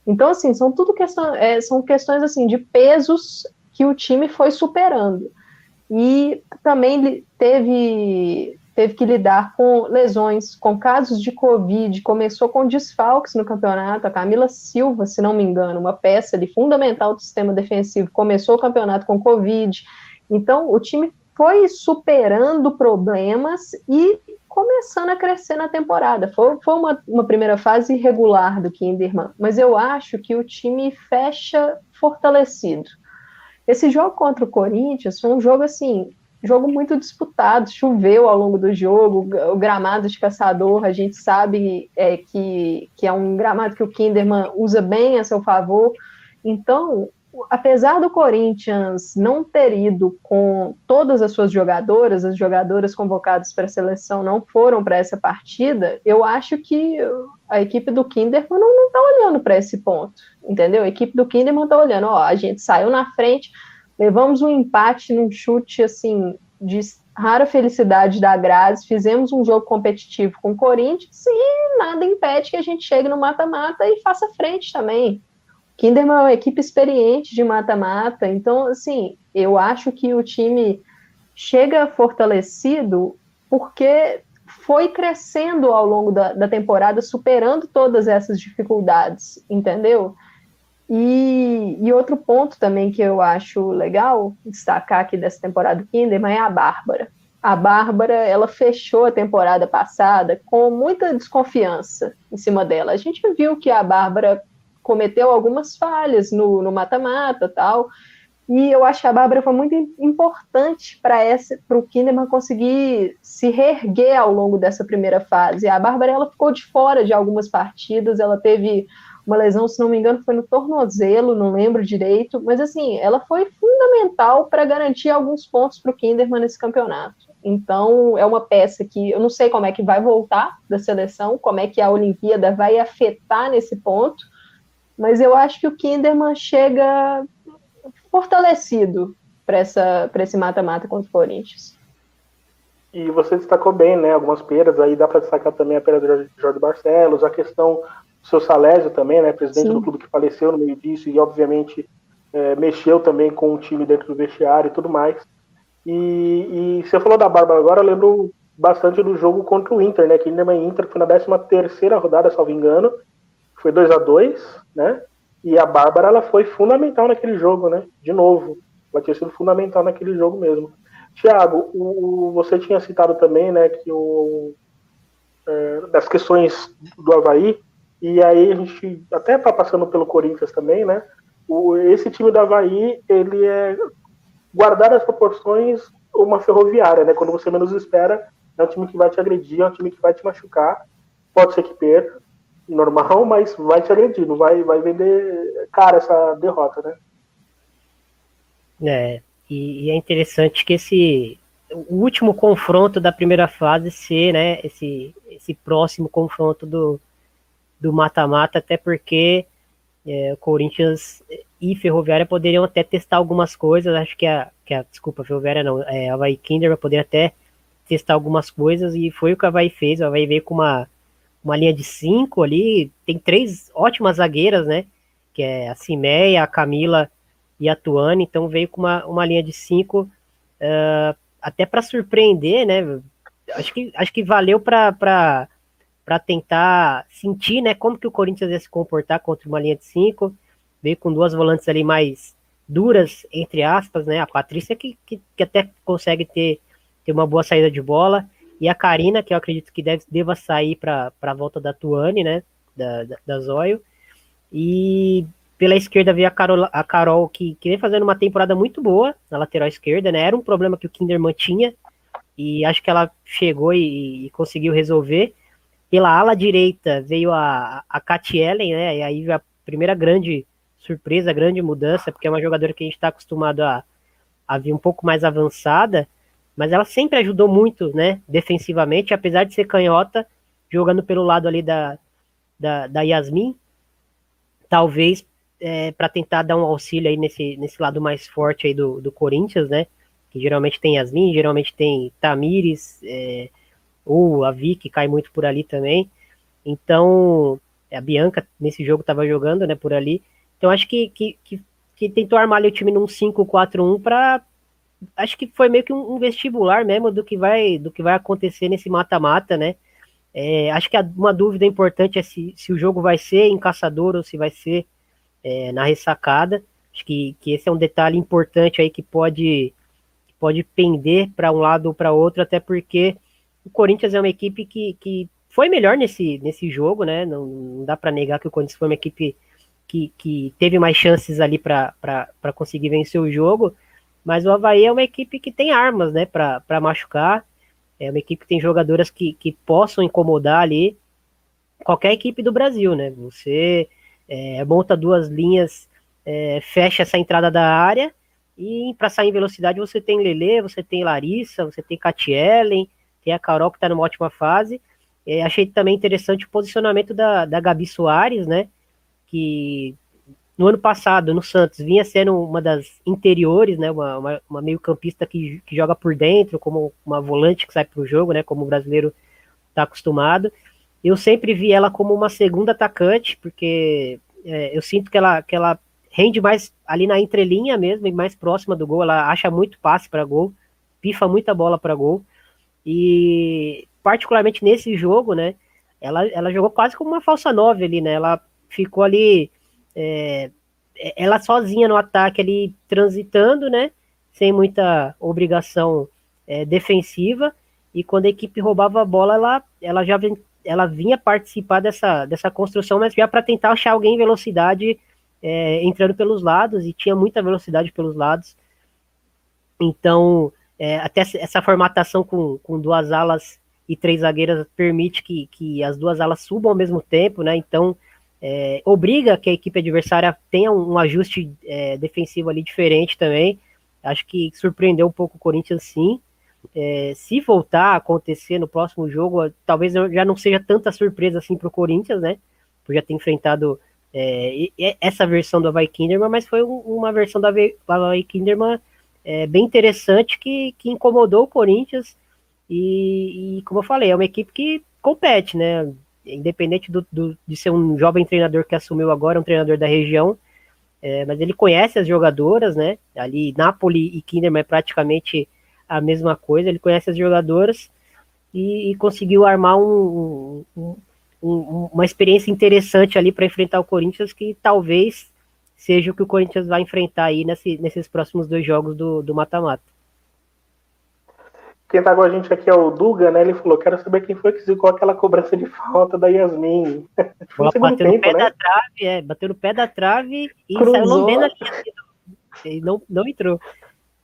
Então, assim, são tudo questão, é, são questões assim de pesos que o time foi superando. E também teve teve que lidar com lesões, com casos de Covid, começou com desfalques no campeonato. A Camila Silva, se não me engano, uma peça ali fundamental do sistema defensivo, começou o campeonato com Covid. Então, o time foi superando problemas e começando a crescer na temporada. Foi, foi uma, uma primeira fase irregular do Kinderman, mas eu acho que o time fecha fortalecido. Esse jogo contra o Corinthians foi um jogo assim jogo muito disputado, choveu ao longo do jogo, o gramado de caçador, a gente sabe é, que, que é um gramado que o Kinderman usa bem a seu favor. Então, apesar do Corinthians não ter ido com todas as suas jogadoras, as jogadoras convocadas para a seleção não foram para essa partida, eu acho que a equipe do Kinderman não está olhando para esse ponto, entendeu? A equipe do Kinderman está olhando, ó, a gente saiu na frente, levamos um empate num chute assim de rara felicidade da Grazi, fizemos um jogo competitivo com o Corinthians e nada impede que a gente chegue no mata-mata e faça frente também. Kinderman é uma equipe experiente de mata-mata, então assim, eu acho que o time chega fortalecido porque foi crescendo ao longo da, da temporada, superando todas essas dificuldades, entendeu? E, e, outro ponto também que eu acho legal destacar aqui dessa temporada do Kinderman é a Bárbara. A Bárbara, ela fechou a temporada passada com muita desconfiança em cima dela. A gente viu que a Bárbara cometeu algumas falhas no mata-mata tal, e eu acho que a Bárbara foi muito importante para o Kinderman conseguir se reerguer ao longo dessa primeira fase. A Bárbara ela ficou de fora de algumas partidas, ela teve uma lesão, se não me engano, foi no tornozelo, não lembro direito, mas assim, ela foi fundamental para garantir alguns pontos para o Kinderman nesse campeonato. Então, é uma peça que eu não sei como é que vai voltar da seleção, como é que a Olimpíada vai afetar nesse ponto, mas eu acho que o Kinderman chega fortalecido para esse mata-mata contra o Corinthians. E você destacou bem, né? Algumas perdas, aí dá para destacar também a perda do Jorge Barcelos, a questão seu Salésio também, né, presidente Sim. do clube que faleceu no meio disso, e obviamente é, mexeu também com o time dentro do vestiário e tudo mais. E, e você falou da Bárbara agora, eu lembro bastante do jogo contra o Inter, né? Que Kinderman e Inter foi na 13 terceira rodada, salvo engano. Foi 2 a 2 né? E a Bárbara ela foi fundamental naquele jogo, né? De novo, ela tinha sido fundamental naquele jogo mesmo. Tiago, você tinha citado também, né, que o é, das questões do Havaí, e aí a gente até tá passando pelo Corinthians também, né? O, esse time do Havaí, ele é guardar as proporções uma ferroviária, né? Quando você menos espera, é um time que vai te agredir, é um time que vai te machucar. Pode ser que perca, normal, mas vai te agredir, não vai, vai vender cara essa derrota, né? É, e, e, é interessante que esse o último confronto da primeira fase ser, né, esse, esse próximo confronto do do mata-mata, até porque é, Corinthians e Ferroviária poderiam até testar algumas coisas, acho que a, que a desculpa, Ferroviária não, é, a Havaí Kinder vai poder até testar algumas coisas, e foi o que a Havaí fez, a Havaí veio com uma, uma linha de cinco ali, tem três ótimas zagueiras, né, que é a Cimeia, a Camila e a Tuane, então veio com uma, uma linha de cinco uh, até para surpreender, né? Acho que, acho que valeu para tentar sentir, né, como que o Corinthians ia se comportar contra uma linha de cinco. Veio com duas volantes ali mais duras, entre aspas, né? A Patrícia que, que, que até consegue ter, ter uma boa saída de bola. E a Karina, que eu acredito que deve, deva sair para a volta da Tuane, né? Da, da, da Zóio. E pela esquerda veio a Carol, a Carol que, que vem fazendo uma temporada muito boa na lateral esquerda, né? Era um problema que o Kinderman tinha e acho que ela chegou e, e conseguiu resolver. Pela ala direita veio a, a Kat Ellen, né? E aí a primeira grande surpresa, grande mudança, porque é uma jogadora que a gente está acostumado a, a vir um pouco mais avançada, mas ela sempre ajudou muito, né? Defensivamente, apesar de ser canhota, jogando pelo lado ali da, da, da Yasmin, talvez é, para tentar dar um auxílio aí nesse, nesse lado mais forte aí do, do Corinthians, né? Que geralmente tem Yasmin, geralmente tem Tamires, é, ou a Vicky cai muito por ali também. Então, a Bianca nesse jogo estava jogando, né, por ali. Então acho que, que, que, que tentou armar o time num 5-4-1 para acho que foi meio que um, vestibular mesmo do que vai do que vai acontecer nesse mata-mata, né? É, acho que uma dúvida importante é se, se o jogo vai ser em caçador ou se vai ser é, na ressacada. Acho que, que esse é um detalhe importante aí que pode, pode pender para um lado ou para outro, até porque o Corinthians é uma equipe que, que foi melhor nesse, nesse jogo, né? Não, não dá para negar que o Corinthians foi uma equipe que, que teve mais chances ali para conseguir vencer o jogo, mas o Havaí é uma equipe que tem armas, né, para machucar, é uma equipe que tem jogadoras que, que possam incomodar ali qualquer equipe do Brasil, né? Você é, monta duas linhas, é, fecha essa entrada da área e para sair em velocidade você tem Lele, você tem Larissa, você tem Catielen, tem a Carol que está numa ótima fase. É, achei também interessante o posicionamento da, da Gabi Soares, né? Que no ano passado, no Santos, vinha sendo uma das interiores, né? Uma, uma, uma meio-campista que, que joga por dentro, como uma volante que sai para o jogo, né? Como o brasileiro está acostumado. Eu sempre vi ela como uma segunda atacante, porque é, eu sinto que ela, que ela rende mais ali na entrelinha mesmo, e mais próxima do gol. Ela acha muito passe para gol, pifa muita bola para gol. E particularmente nesse jogo, né? Ela, ela jogou quase como uma falsa nove ali, né? Ela ficou ali, é, ela sozinha no ataque ali transitando, né? Sem muita obrigação é, defensiva. E quando a equipe roubava a bola, ela, ela já ela vinha participar dessa, dessa construção, mas já para tentar achar alguém em velocidade é, entrando pelos lados, e tinha muita velocidade pelos lados. Então, é, até essa formatação com, com duas alas e três zagueiras permite que, que as duas alas subam ao mesmo tempo, né? Então, é, obriga que a equipe adversária tenha um, ajuste é, defensivo ali diferente também. Acho que surpreendeu um pouco o Corinthians, sim. É, se voltar a acontecer no próximo jogo, talvez já não seja tanta surpresa assim para o Corinthians, né? Por já ter enfrentado é, essa versão do Havaí Kinderman, mas foi uma versão do Havaí Kinderman é, bem interessante que, que incomodou o Corinthians. E, e, como eu falei, é uma equipe que compete, né? Independente do, do, de ser um jovem treinador que assumiu agora, um treinador da região, é, mas ele conhece as jogadoras, né? Ali Napoli e Kinderman é praticamente a mesma coisa. Ele conhece as jogadoras e, e conseguiu armar um, um, um, uma experiência interessante ali para enfrentar o Corinthians, que talvez seja o que o Corinthians vai enfrentar aí nesse, nesses próximos dois jogos do mata-mata. Quem tá com a gente aqui é o Duga, né? Ele falou: quero saber quem foi que zicou aquela cobrança de falta da Yasmin. Foi bateu tempo, no pé né? da trave, é, bateu no pé da trave e Cruzou. saiu lambendo não, não entrou.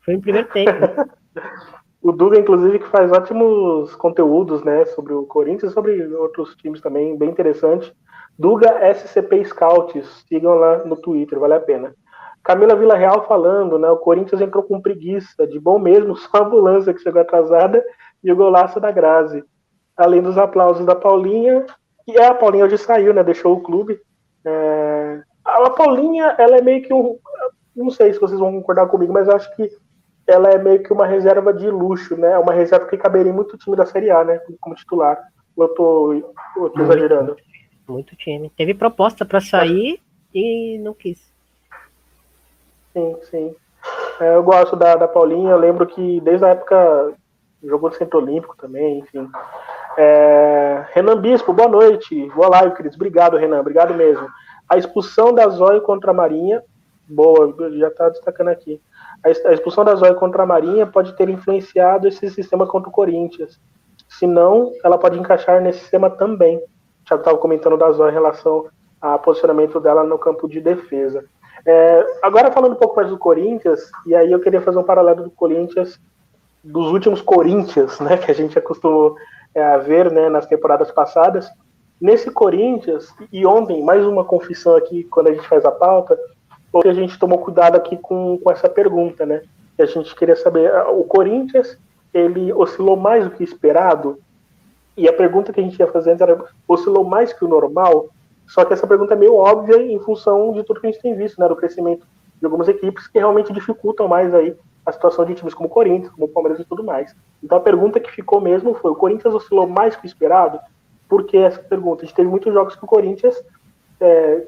Foi no primeiro tempo. o Duga, inclusive, que faz ótimos conteúdos, né? Sobre o Corinthians e sobre outros times também, bem interessante. Duga SCP Scouts, sigam lá no Twitter, vale a pena. Camila Vila Real falando, né? O Corinthians entrou com preguiça, de bom mesmo, só a ambulância que chegou atrasada e o golaço da Grazi. Além dos aplausos da Paulinha, e é, a Paulinha hoje saiu, né? Deixou o clube. É... A Paulinha, ela é meio que um. Não sei se vocês vão concordar comigo, mas eu acho que ela é meio que uma reserva de luxo, né? Uma reserva que caberia em muito time da Série A, né? Como titular. Eu tô, eu tô exagerando. Muito time. Teve proposta para sair e não quis. Sim, sim. É, eu gosto da, da Paulinha, eu lembro que desde a época jogou no Centro Olímpico também, enfim. É, Renan Bispo, boa noite. Boa live, queridos. Obrigado, Renan, obrigado mesmo. A expulsão da Zóio contra a Marinha, boa, já está destacando aqui. A, expulsão da Zóio contra a Marinha pode ter influenciado esse sistema contra o Corinthians. Se não, ela pode encaixar nesse sistema também. Thiago estava comentando da Zóio em relação ao posicionamento dela no campo de defesa. É, agora falando um pouco mais do Corinthians, e aí eu queria fazer um paralelo do Corinthians, dos últimos Corinthians, né, que a gente acostumou é, a ver né, nas temporadas passadas. Nesse Corinthians, e ontem, mais uma confissão aqui, quando a gente faz a pauta, a gente tomou cuidado aqui com, com essa pergunta, né? Que a gente queria saber, o Corinthians, ele oscilou mais do que esperado? E a pergunta que a gente ia fazer era, oscilou mais que o normal? Só que essa pergunta é meio óbvia em função de tudo que a gente tem visto, né, do crescimento de algumas equipes que realmente dificultam mais aí a situação de times como o Corinthians, como o Palmeiras e tudo mais. Então a pergunta que ficou mesmo foi: o Corinthians oscilou mais que o esperado? Por que essa pergunta? A gente teve muitos jogos que o Corinthians é,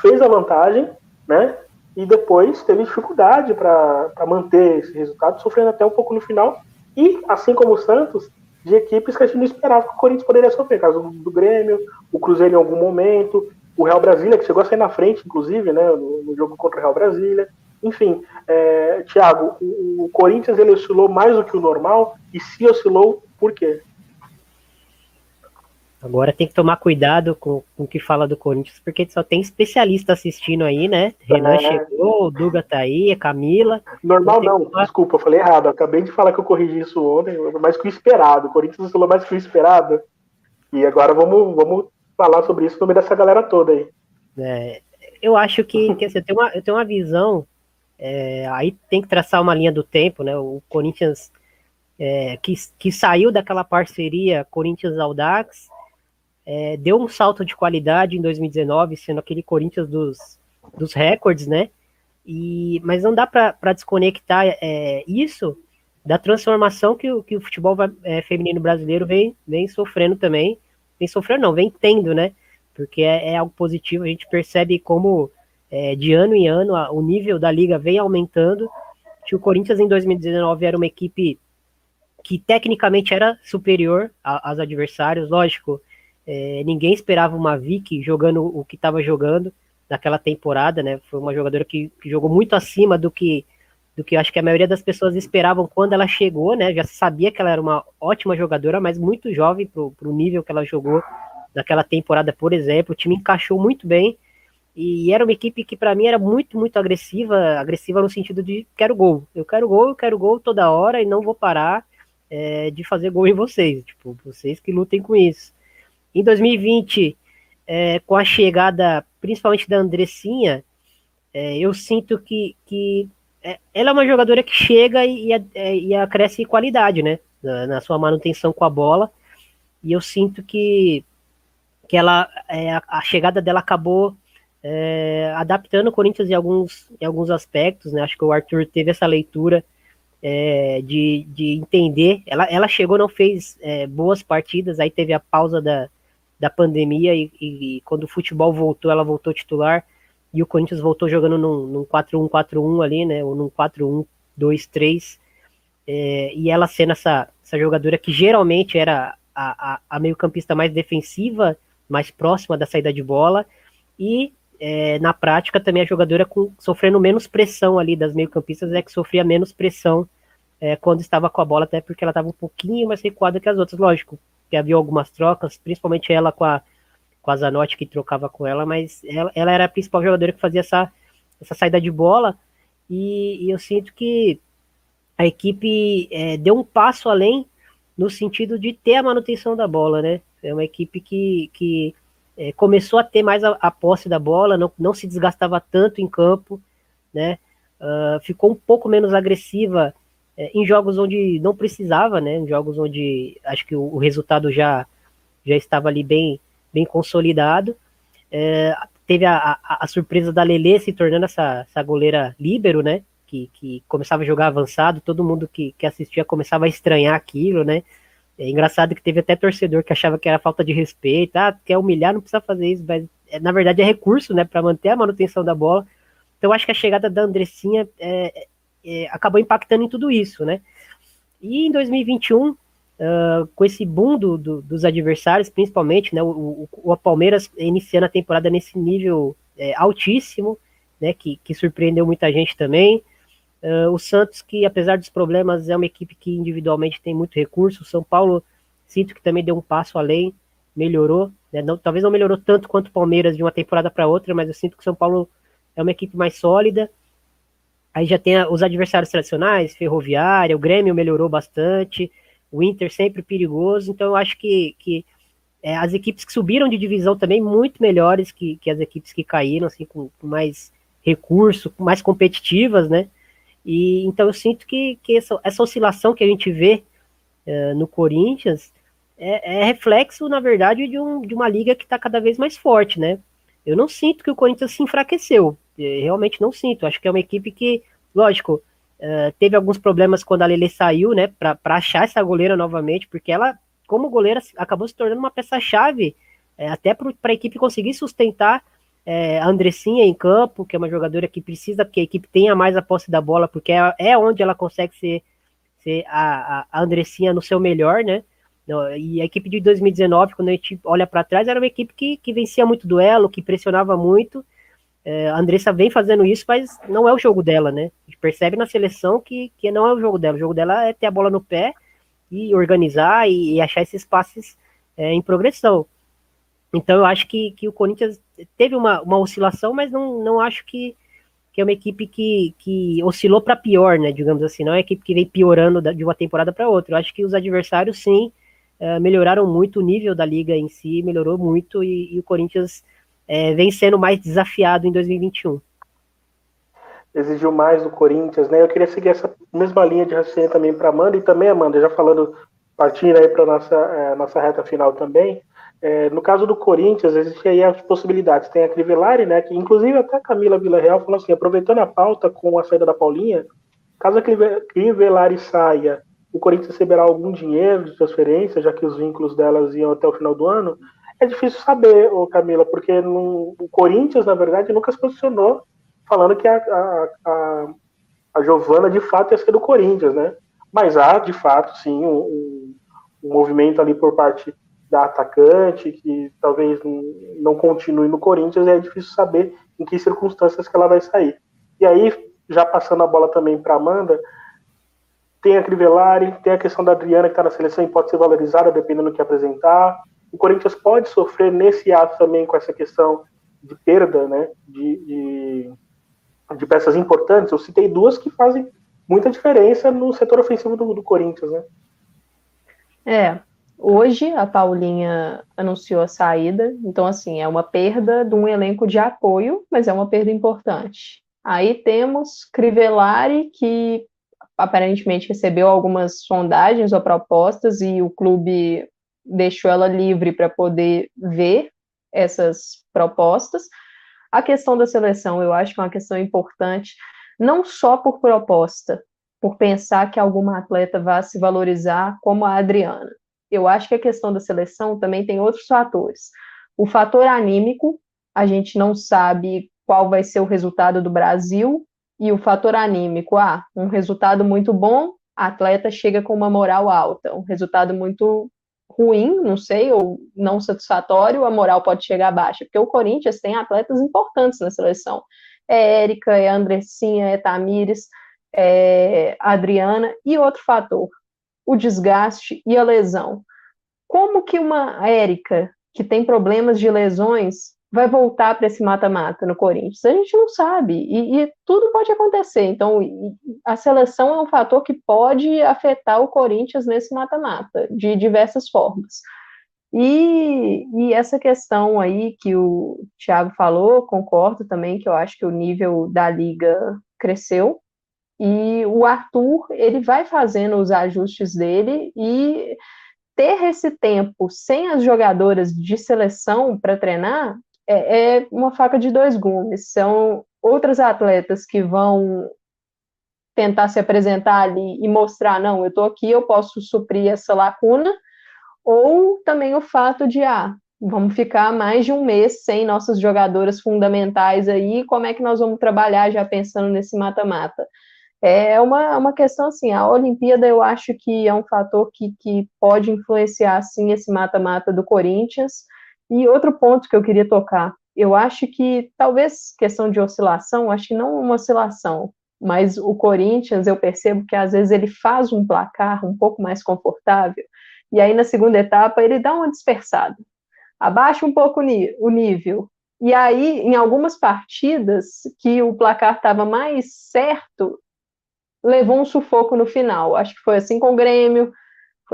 fez a vantagem, né? E depois teve dificuldade para manter esse resultado, sofrendo até um pouco no final. E, assim como o Santos, de equipes que a gente não esperava que o Corinthians poderia sofrer. Caso do Grêmio, o Cruzeiro em algum momento, o Real Brasília, que chegou a sair na frente, inclusive, né, no, no jogo contra o Real Brasília. Enfim, é, Thiago, o, o, Corinthians ele oscilou mais do que o normal, e se oscilou, por quê? Agora tem que tomar cuidado com, com o que fala do Corinthians, porque só tem especialista assistindo aí, né? Renan é. chegou, o Duga tá aí, a Camila. Normal não, tomar... desculpa, eu falei errado. acabei de falar que eu corrigi isso ontem, mais que o esperado. O Corinthians falou mais que o esperado. E agora vamos, vamos falar sobre isso no meio dessa galera toda aí. É, eu acho que, que assim, eu, tenho uma, eu tenho uma visão, é, aí tem que traçar uma linha do tempo, né? O Corinthians é, que, que saiu daquela parceria Corinthians-Audax é, deu um salto de qualidade em 2019, sendo aquele Corinthians dos, dos recordes, né? E, mas não dá para desconectar é, isso da transformação que o, que o futebol é, feminino brasileiro vem, vem sofrendo também. Vem sofrendo, não, vem tendo, né? Porque é, é algo positivo, a gente percebe como é, de ano em ano a, o nível da liga vem aumentando. Que o Corinthians em 2019 era uma equipe que tecnicamente era superior aos adversários, lógico, é, ninguém esperava uma Vicky jogando o que estava jogando naquela temporada, né? Foi uma jogadora que, que, jogou muito acima do que do que acho que a maioria das pessoas esperavam quando ela chegou, né? Já sabia que ela era uma ótima jogadora, mas muito jovem para o nível que ela jogou naquela temporada, por exemplo. O time encaixou muito bem e era uma equipe que para mim era muito, muito agressiva, agressiva no sentido de quero gol, eu quero gol, eu quero gol toda hora e não vou parar é, de fazer gol em vocês, tipo, vocês que lutem com isso. Em 2020, é, com a chegada principalmente da Andressinha, é, eu sinto que, que é, ela é uma jogadora que chega e, é, e acresce qualidade, né? Na, na, sua manutenção com a bola. E eu sinto que, que ela, é, a, a, chegada dela acabou é, adaptando o Corinthians em alguns, em alguns aspectos, né? Acho que o Arthur teve essa leitura de, de entender. Ela, ela chegou, não fez boas partidas, aí teve a pausa da, da pandemia e, e, quando o futebol voltou, ela voltou titular. e o Corinthians voltou jogando num, num 4-1-4-1 ali, né, ou num 4-1-2-3, é, e ela sendo essa, essa jogadora que geralmente era a, a, a meio-campista mais defensiva, mais próxima da saída de bola, e é, na prática também a jogadora com, sofrendo menos pressão ali das meio-campistas é que sofria menos pressão é, quando estava com a bola, até porque ela estava um pouquinho mais recuada que as outras, lógico, que havia algumas trocas, principalmente ela com a, com a Zanotti que trocava com ela, mas ela, ela era a principal jogadora que fazia essa, essa saída de bola, e, e eu sinto que a equipe é, deu um passo além no sentido de ter a manutenção da bola, né? É uma equipe que, que é, começou a ter mais a, a, posse da bola, não, não se desgastava tanto em campo, né? Uh, ficou um pouco menos agressiva é, em jogos onde não precisava, né? Em jogos onde acho que o, o resultado já, já estava ali bem, bem consolidado. É, teve a, a, a, surpresa da Lele se tornando essa, essa goleira líbero, né? que, que começava a jogar avançado, todo mundo que, que assistia começava a estranhar aquilo, né? É engraçado que teve até torcedor que achava que era falta de respeito, ah, quer humilhar, não precisa fazer isso, mas é, na verdade é recurso, né, para manter a manutenção da bola. Então acho que a chegada da Andressinha é, é, acabou impactando em tudo isso, né? E em 2021, uh, com esse boom do, do, dos adversários, principalmente, né, o, o, o, Palmeiras iniciando a temporada nesse nível é, altíssimo, né, que, que surpreendeu muita gente também. Uh, o Santos, que apesar dos problemas, é uma equipe que individualmente tem muito recurso. O São Paulo, sinto que também deu um passo além, melhorou. Né? Não, talvez não melhorou tanto quanto o Palmeiras de uma temporada para outra, mas eu sinto que o São Paulo é uma equipe mais sólida. Aí já tem os adversários tradicionais, Ferroviária, o Grêmio melhorou bastante, o Inter sempre perigoso. Então eu acho que, que é, as equipes que subiram de divisão também muito melhores que, que as equipes que caíram, assim, com, com mais recurso, mais competitivas, né? E então eu sinto que, que essa, essa oscilação que a gente vê uh, no Corinthians é, é, reflexo, na verdade, de, um, de uma liga que está cada vez mais forte, né? Eu não sinto que o Corinthians se enfraqueceu. Realmente não sinto. Acho que é uma equipe que, lógico, uh, teve alguns problemas quando a Lele saiu, né? Para achar essa goleira novamente, porque ela, como goleira, acabou se tornando uma peça-chave é, até para a equipe conseguir sustentar é, a Andressinha em campo, que é uma jogadora que precisa que a equipe tenha mais a posse da bola, porque é, é onde ela consegue ser, ser a, a Andressinha no seu melhor, né? E a equipe de 2019, quando a gente olha para trás, era uma equipe que, que vencia muito duelo, que pressionava muito. É, a Andressa vem fazendo isso, mas não é o jogo dela, né? A gente percebe na seleção que, que não é o jogo dela. O jogo dela é ter a bola no pé e organizar e, e achar esses passes é, em progressão. Então eu acho que, que o Corinthians teve uma, uma oscilação, mas não, não acho que, que é uma equipe que, que oscilou para pior, né? Digamos assim, não é uma equipe que vem piorando de uma temporada para outra. Eu acho que os adversários sim é, melhoraram muito o nível da liga em si, melhorou muito e, e o Corinthians é, vem sendo mais desafiado em 2021. Exigiu mais do Corinthians, né? Eu queria seguir essa mesma linha de raciocínio também para Amanda e também Amanda, já falando partindo aí para nossa é, nossa reta final também. É, no caso do Corinthians, existem aí as possibilidades. Tem a Crivellari, né, que inclusive até a Camila Villarreal falou assim, aproveitando a pauta com a saída da Paulinha, caso a Crivellari saia, o Corinthians receberá algum dinheiro de transferência, já que os vínculos delas iam até o final do ano, é difícil saber, ô Camila, porque no, o Corinthians, na verdade, nunca se posicionou falando que a, a, a, a Giovana de fato ia ser do Corinthians, né? Mas há, de fato, sim, um, um movimento ali por parte da atacante, que talvez não continue no Corinthians, é difícil saber em que circunstâncias que ela vai sair. E aí, já passando a bola também para Amanda, tem a Crivellari, tem a questão da Adriana que está na seleção e pode ser valorizada dependendo do que apresentar. O Corinthians pode sofrer nesse ato também com essa questão de perda né, de, de, de peças importantes. Eu citei duas que fazem muita diferença no setor ofensivo do, do Corinthians. Né? É, Hoje a Paulinha anunciou a saída, então assim, é uma perda de um elenco de apoio, mas é uma perda importante. Aí temos Crivellari, que aparentemente recebeu algumas sondagens ou propostas e o clube deixou ela livre para poder ver essas propostas. A questão da seleção, eu acho que é uma questão importante, não só por proposta, por pensar que alguma atleta vá se valorizar como a Adriana eu acho que a questão da seleção também tem outros fatores. O fator anímico, a gente não sabe qual vai ser o resultado do Brasil e o fator anímico. Ah, um resultado muito bom, a atleta chega com uma moral alta. Um resultado muito ruim, não sei, ou não satisfatório, a moral pode chegar baixa, porque o Corinthians tem atletas importantes na seleção. É Érica, é Andressinha, é Tamires, é Adriana, e outro fator, o desgaste e a lesão. Como que uma Érica, que tem problemas de lesões, vai voltar para esse mata-mata no Corinthians? A gente não sabe, e, e, tudo pode acontecer. Então, a seleção é um fator que pode afetar o Corinthians nesse mata-mata, de diversas formas. E, e, essa questão aí que o Thiago falou, concordo também, que eu acho que o nível da liga cresceu, e o Arthur, ele vai fazendo os ajustes dele, e ter esse tempo sem as jogadoras de seleção para treinar é, é uma faca de dois gumes. São outras atletas que vão tentar se apresentar ali e mostrar, não, eu estou aqui, eu posso suprir essa lacuna, ou também o fato de, ah, vamos ficar mais de um mês sem nossas jogadoras fundamentais aí, como é que nós vamos trabalhar já pensando nesse mata-mata? É uma, uma questão assim, a Olimpíada eu acho que é um fator que, que pode influenciar, sim, esse mata-mata do Corinthians, e outro ponto que eu queria tocar, eu acho que talvez questão de oscilação, acho que não uma oscilação, mas o Corinthians eu percebo que às vezes ele faz um placar um pouco mais confortável, e aí na segunda etapa ele dá uma dispersada, abaixa um pouco o nível, e aí em algumas partidas que o placar estava mais certo, levou um sufoco no final, acho que foi assim com o Grêmio,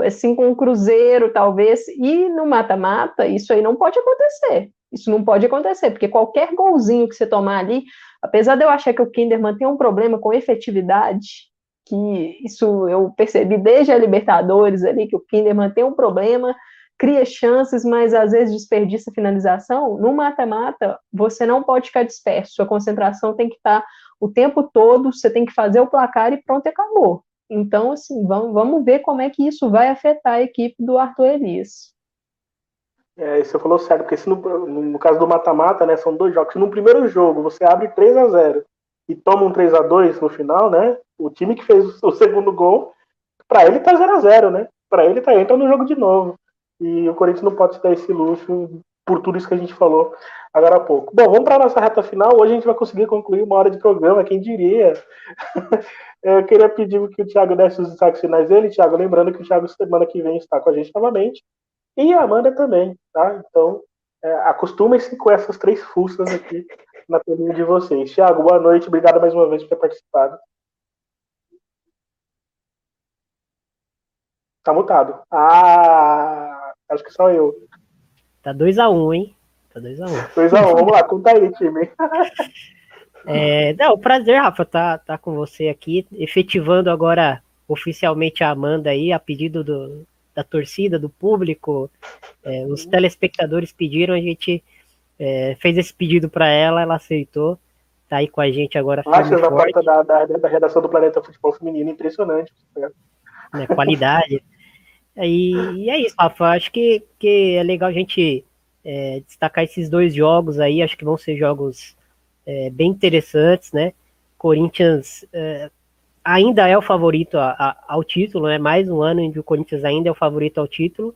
assim com o Cruzeiro, talvez, e no mata-mata, isso aí não pode acontecer. Isso não pode acontecer, porque qualquer golzinho que você tomar ali, apesar de eu achar que o Kinderman tem um problema com efetividade, que isso eu percebi desde a Libertadores ali, que o Kinderman tem um problema, cria chances, mas às vezes desperdiça finalização, no mata-mata você não pode ficar disperso, sua concentração tem que estar o tempo todo, você tem que fazer o placar e pronto, acabou. Então, assim, vamos, vamos ver como é que isso vai afetar a equipe do Arthur Elias. É, você falou certo, porque se no, no caso do mata-mata, né, são dois jogos. Se no primeiro jogo você abre 3 a 0 e toma um 3 a 2 no final, né? O time que fez o segundo gol, para ele tá 0 a 0 né? Para ele tá entra no jogo de novo. E o Corinthians não pode se dar esse luxo por tudo isso que a gente falou agora há pouco. Bom, vamos para a nossa reta final. Hoje a gente vai conseguir concluir uma hora de programa, quem diria? Eu queria pedir que o Thiago desse os destaques finais dele. Thiago, lembrando que o Thiago semana que vem está com a gente novamente. E a Amanda também, tá? Então, é, acostumem-se com essas três fuças aqui na telinha de vocês. Thiago, boa noite. Obrigado mais uma vez por ter participado. Tá mutado. Ah, acho que só eu. Tá 2x1, um, hein? Tá 2x1. Um. 2x1, um. vamos lá, conta aí, time. É, não, prazer, Rafa, tá, tá com você aqui, efetivando agora oficialmente a Amanda aí, a pedido do, da torcida, do público. É, os telespectadores pediram, a gente é, fez esse pedido para ela, ela aceitou. Tá aí com a gente agora. Acho na porta da, da, da, redação do Planeta Futebol Feminino, impressionante. Né, qualidade. E, e, é isso, Rafa. Acho que, que é legal a gente é, destacar esses dois jogos aí. Acho que vão ser jogos é, bem interessantes, né? Corinthians é, ainda é o favorito a, a, ao título, né? Mais um ano em que o Corinthians ainda é o favorito ao título.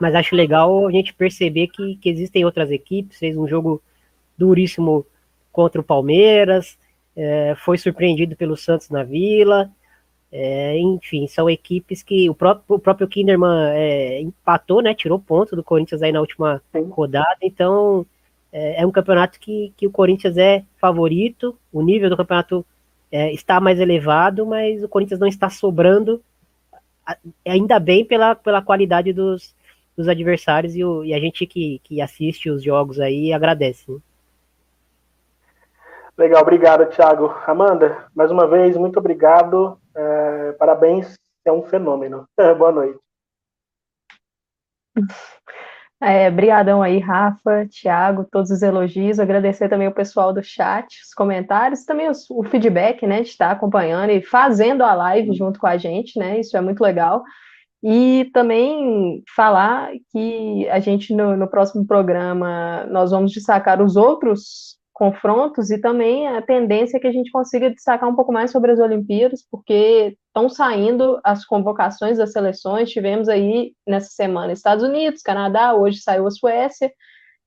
Mas acho legal a gente perceber que, que existem outras equipes. Fez um jogo duríssimo contra o Palmeiras, é, foi surpreendido pelo Santos na Vila. É, enfim, são equipes que o próprio, o próprio Kinderman é, empatou, né? Tirou ponto do Corinthians aí na última Sim. rodada. Então, é, é, um campeonato que, que o Corinthians é favorito, o nível do campeonato é, está mais elevado, mas o Corinthians não está sobrando, ainda bem pela, pela qualidade dos, dos adversários e, o, e a gente que, que assiste os jogos aí agradece. Né? Legal, obrigado, Thiago. Amanda, mais uma vez, muito obrigado. É, parabéns, é um fenômeno. Boa noite. É, brigadão aí, Rafa, Thiago, todos os elogios. Agradecer também o pessoal do chat, os comentários, também os, o feedback, né, de estar acompanhando e fazendo a live junto com a gente, né? Isso é muito legal. E também falar que a gente, no, no próximo programa, nós vamos destacar os outros confrontos e também a tendência é que a gente consiga destacar um pouco mais sobre as Olimpíadas, porque estão saindo as convocações das seleções. Tivemos aí nessa semana Estados Unidos, Canadá, hoje saiu a Suécia,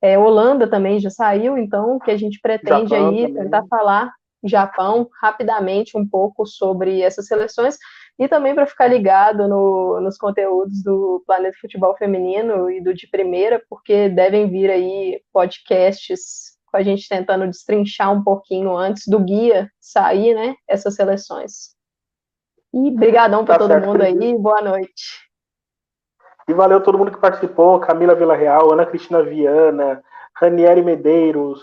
é, Holanda também já saiu, então o que a gente pretende Japão aí também. tentar falar Japão rapidamente um pouco sobre essas seleções e também para ficar ligado no, nos conteúdos do Planeta Futebol Feminino e do de primeira, porque devem vir aí podcasts a gente tentando destrinchar um pouquinho antes do guia sair, né, essas seleções. E brigadão para tá todo certo, mundo aí, boa noite. E valeu todo mundo que participou, Camila Villarreal, Ana Cristina Viana, Ranieri Medeiros,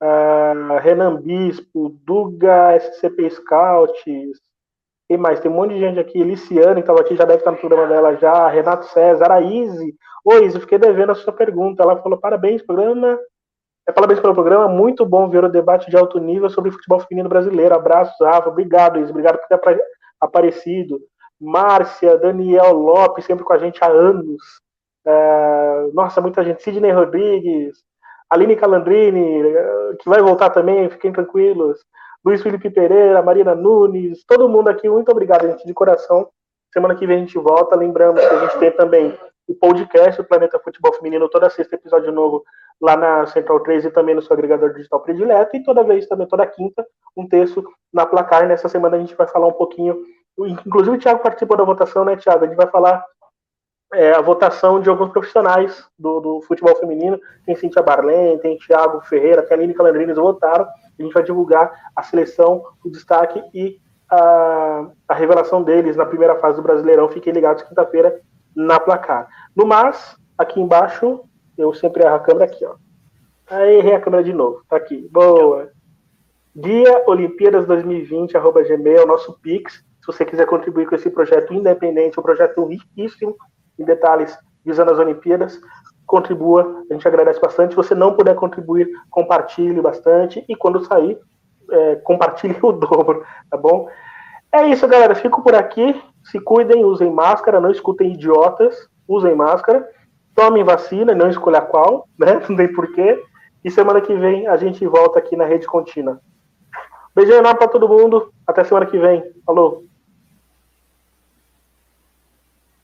uh, Renan Bispo, Duga SCP Scouts, quem mais? Tem um monte de gente aqui. Liciane, que estava aqui, já deve estar no programa dela já. Renato César, a Izzy. Oi, Izzy, fiquei devendo a sua pergunta. Ela falou: parabéns, programa. É, parabéns pelo programa. Muito bom ver o debate de alto nível sobre futebol feminino brasileiro. Abraços, Rafa. Obrigado, Izzy. Obrigado por ter aparecido. Márcia, Daniel Lopes, sempre com a gente há anos. É, nossa, muita gente. Sidney Rodrigues, Aline Calandrini, que vai voltar também, fiquem tranquilos. Luiz Felipe Pereira, Marina Nunes, todo mundo aqui, muito obrigado, gente, de coração. Semana que vem a gente volta. Lembrando que a gente tem também o podcast do Planeta Futebol Feminino, toda sexta episódio novo lá na Central 3 e também no seu agregador digital predileto. E toda vez, também toda quinta, um texto na placar. Nessa semana a gente vai falar um pouquinho. Inclusive o Thiago participou da votação, né, Thiago? A gente vai falar é, a votação de alguns profissionais do, do futebol feminino. Tem Cintia Barlen, tem Thiago Ferreira, tem Aline Calandrines votaram. A gente vai divulgar a seleção, o destaque e a, a revelação deles na primeira fase do Brasileirão. Fiquem ligados quinta-feira na placar. No mais, aqui embaixo, eu sempre erro a câmera aqui, ó. Aí errei a câmera de novo. Tá aqui. Boa. Dia Olimpíadas 2020, arroba Gmail, nosso Pix. Se você quiser contribuir com esse projeto independente, um projeto riquíssimo em detalhes visando as Olimpíadas, contribua, a gente agradece bastante. Se você não puder contribuir, compartilhe bastante e quando sair, é, compartilhe o dobro, tá bom? É isso, galera. Fico por aqui. Se cuidem, usem máscara, não escutem idiotas, usem máscara, tomem vacina, não escolha qual, né? Não tem porquê. E semana que vem a gente volta aqui na rede contínua. Beijão enorme pra todo mundo. Até semana que vem. Falou!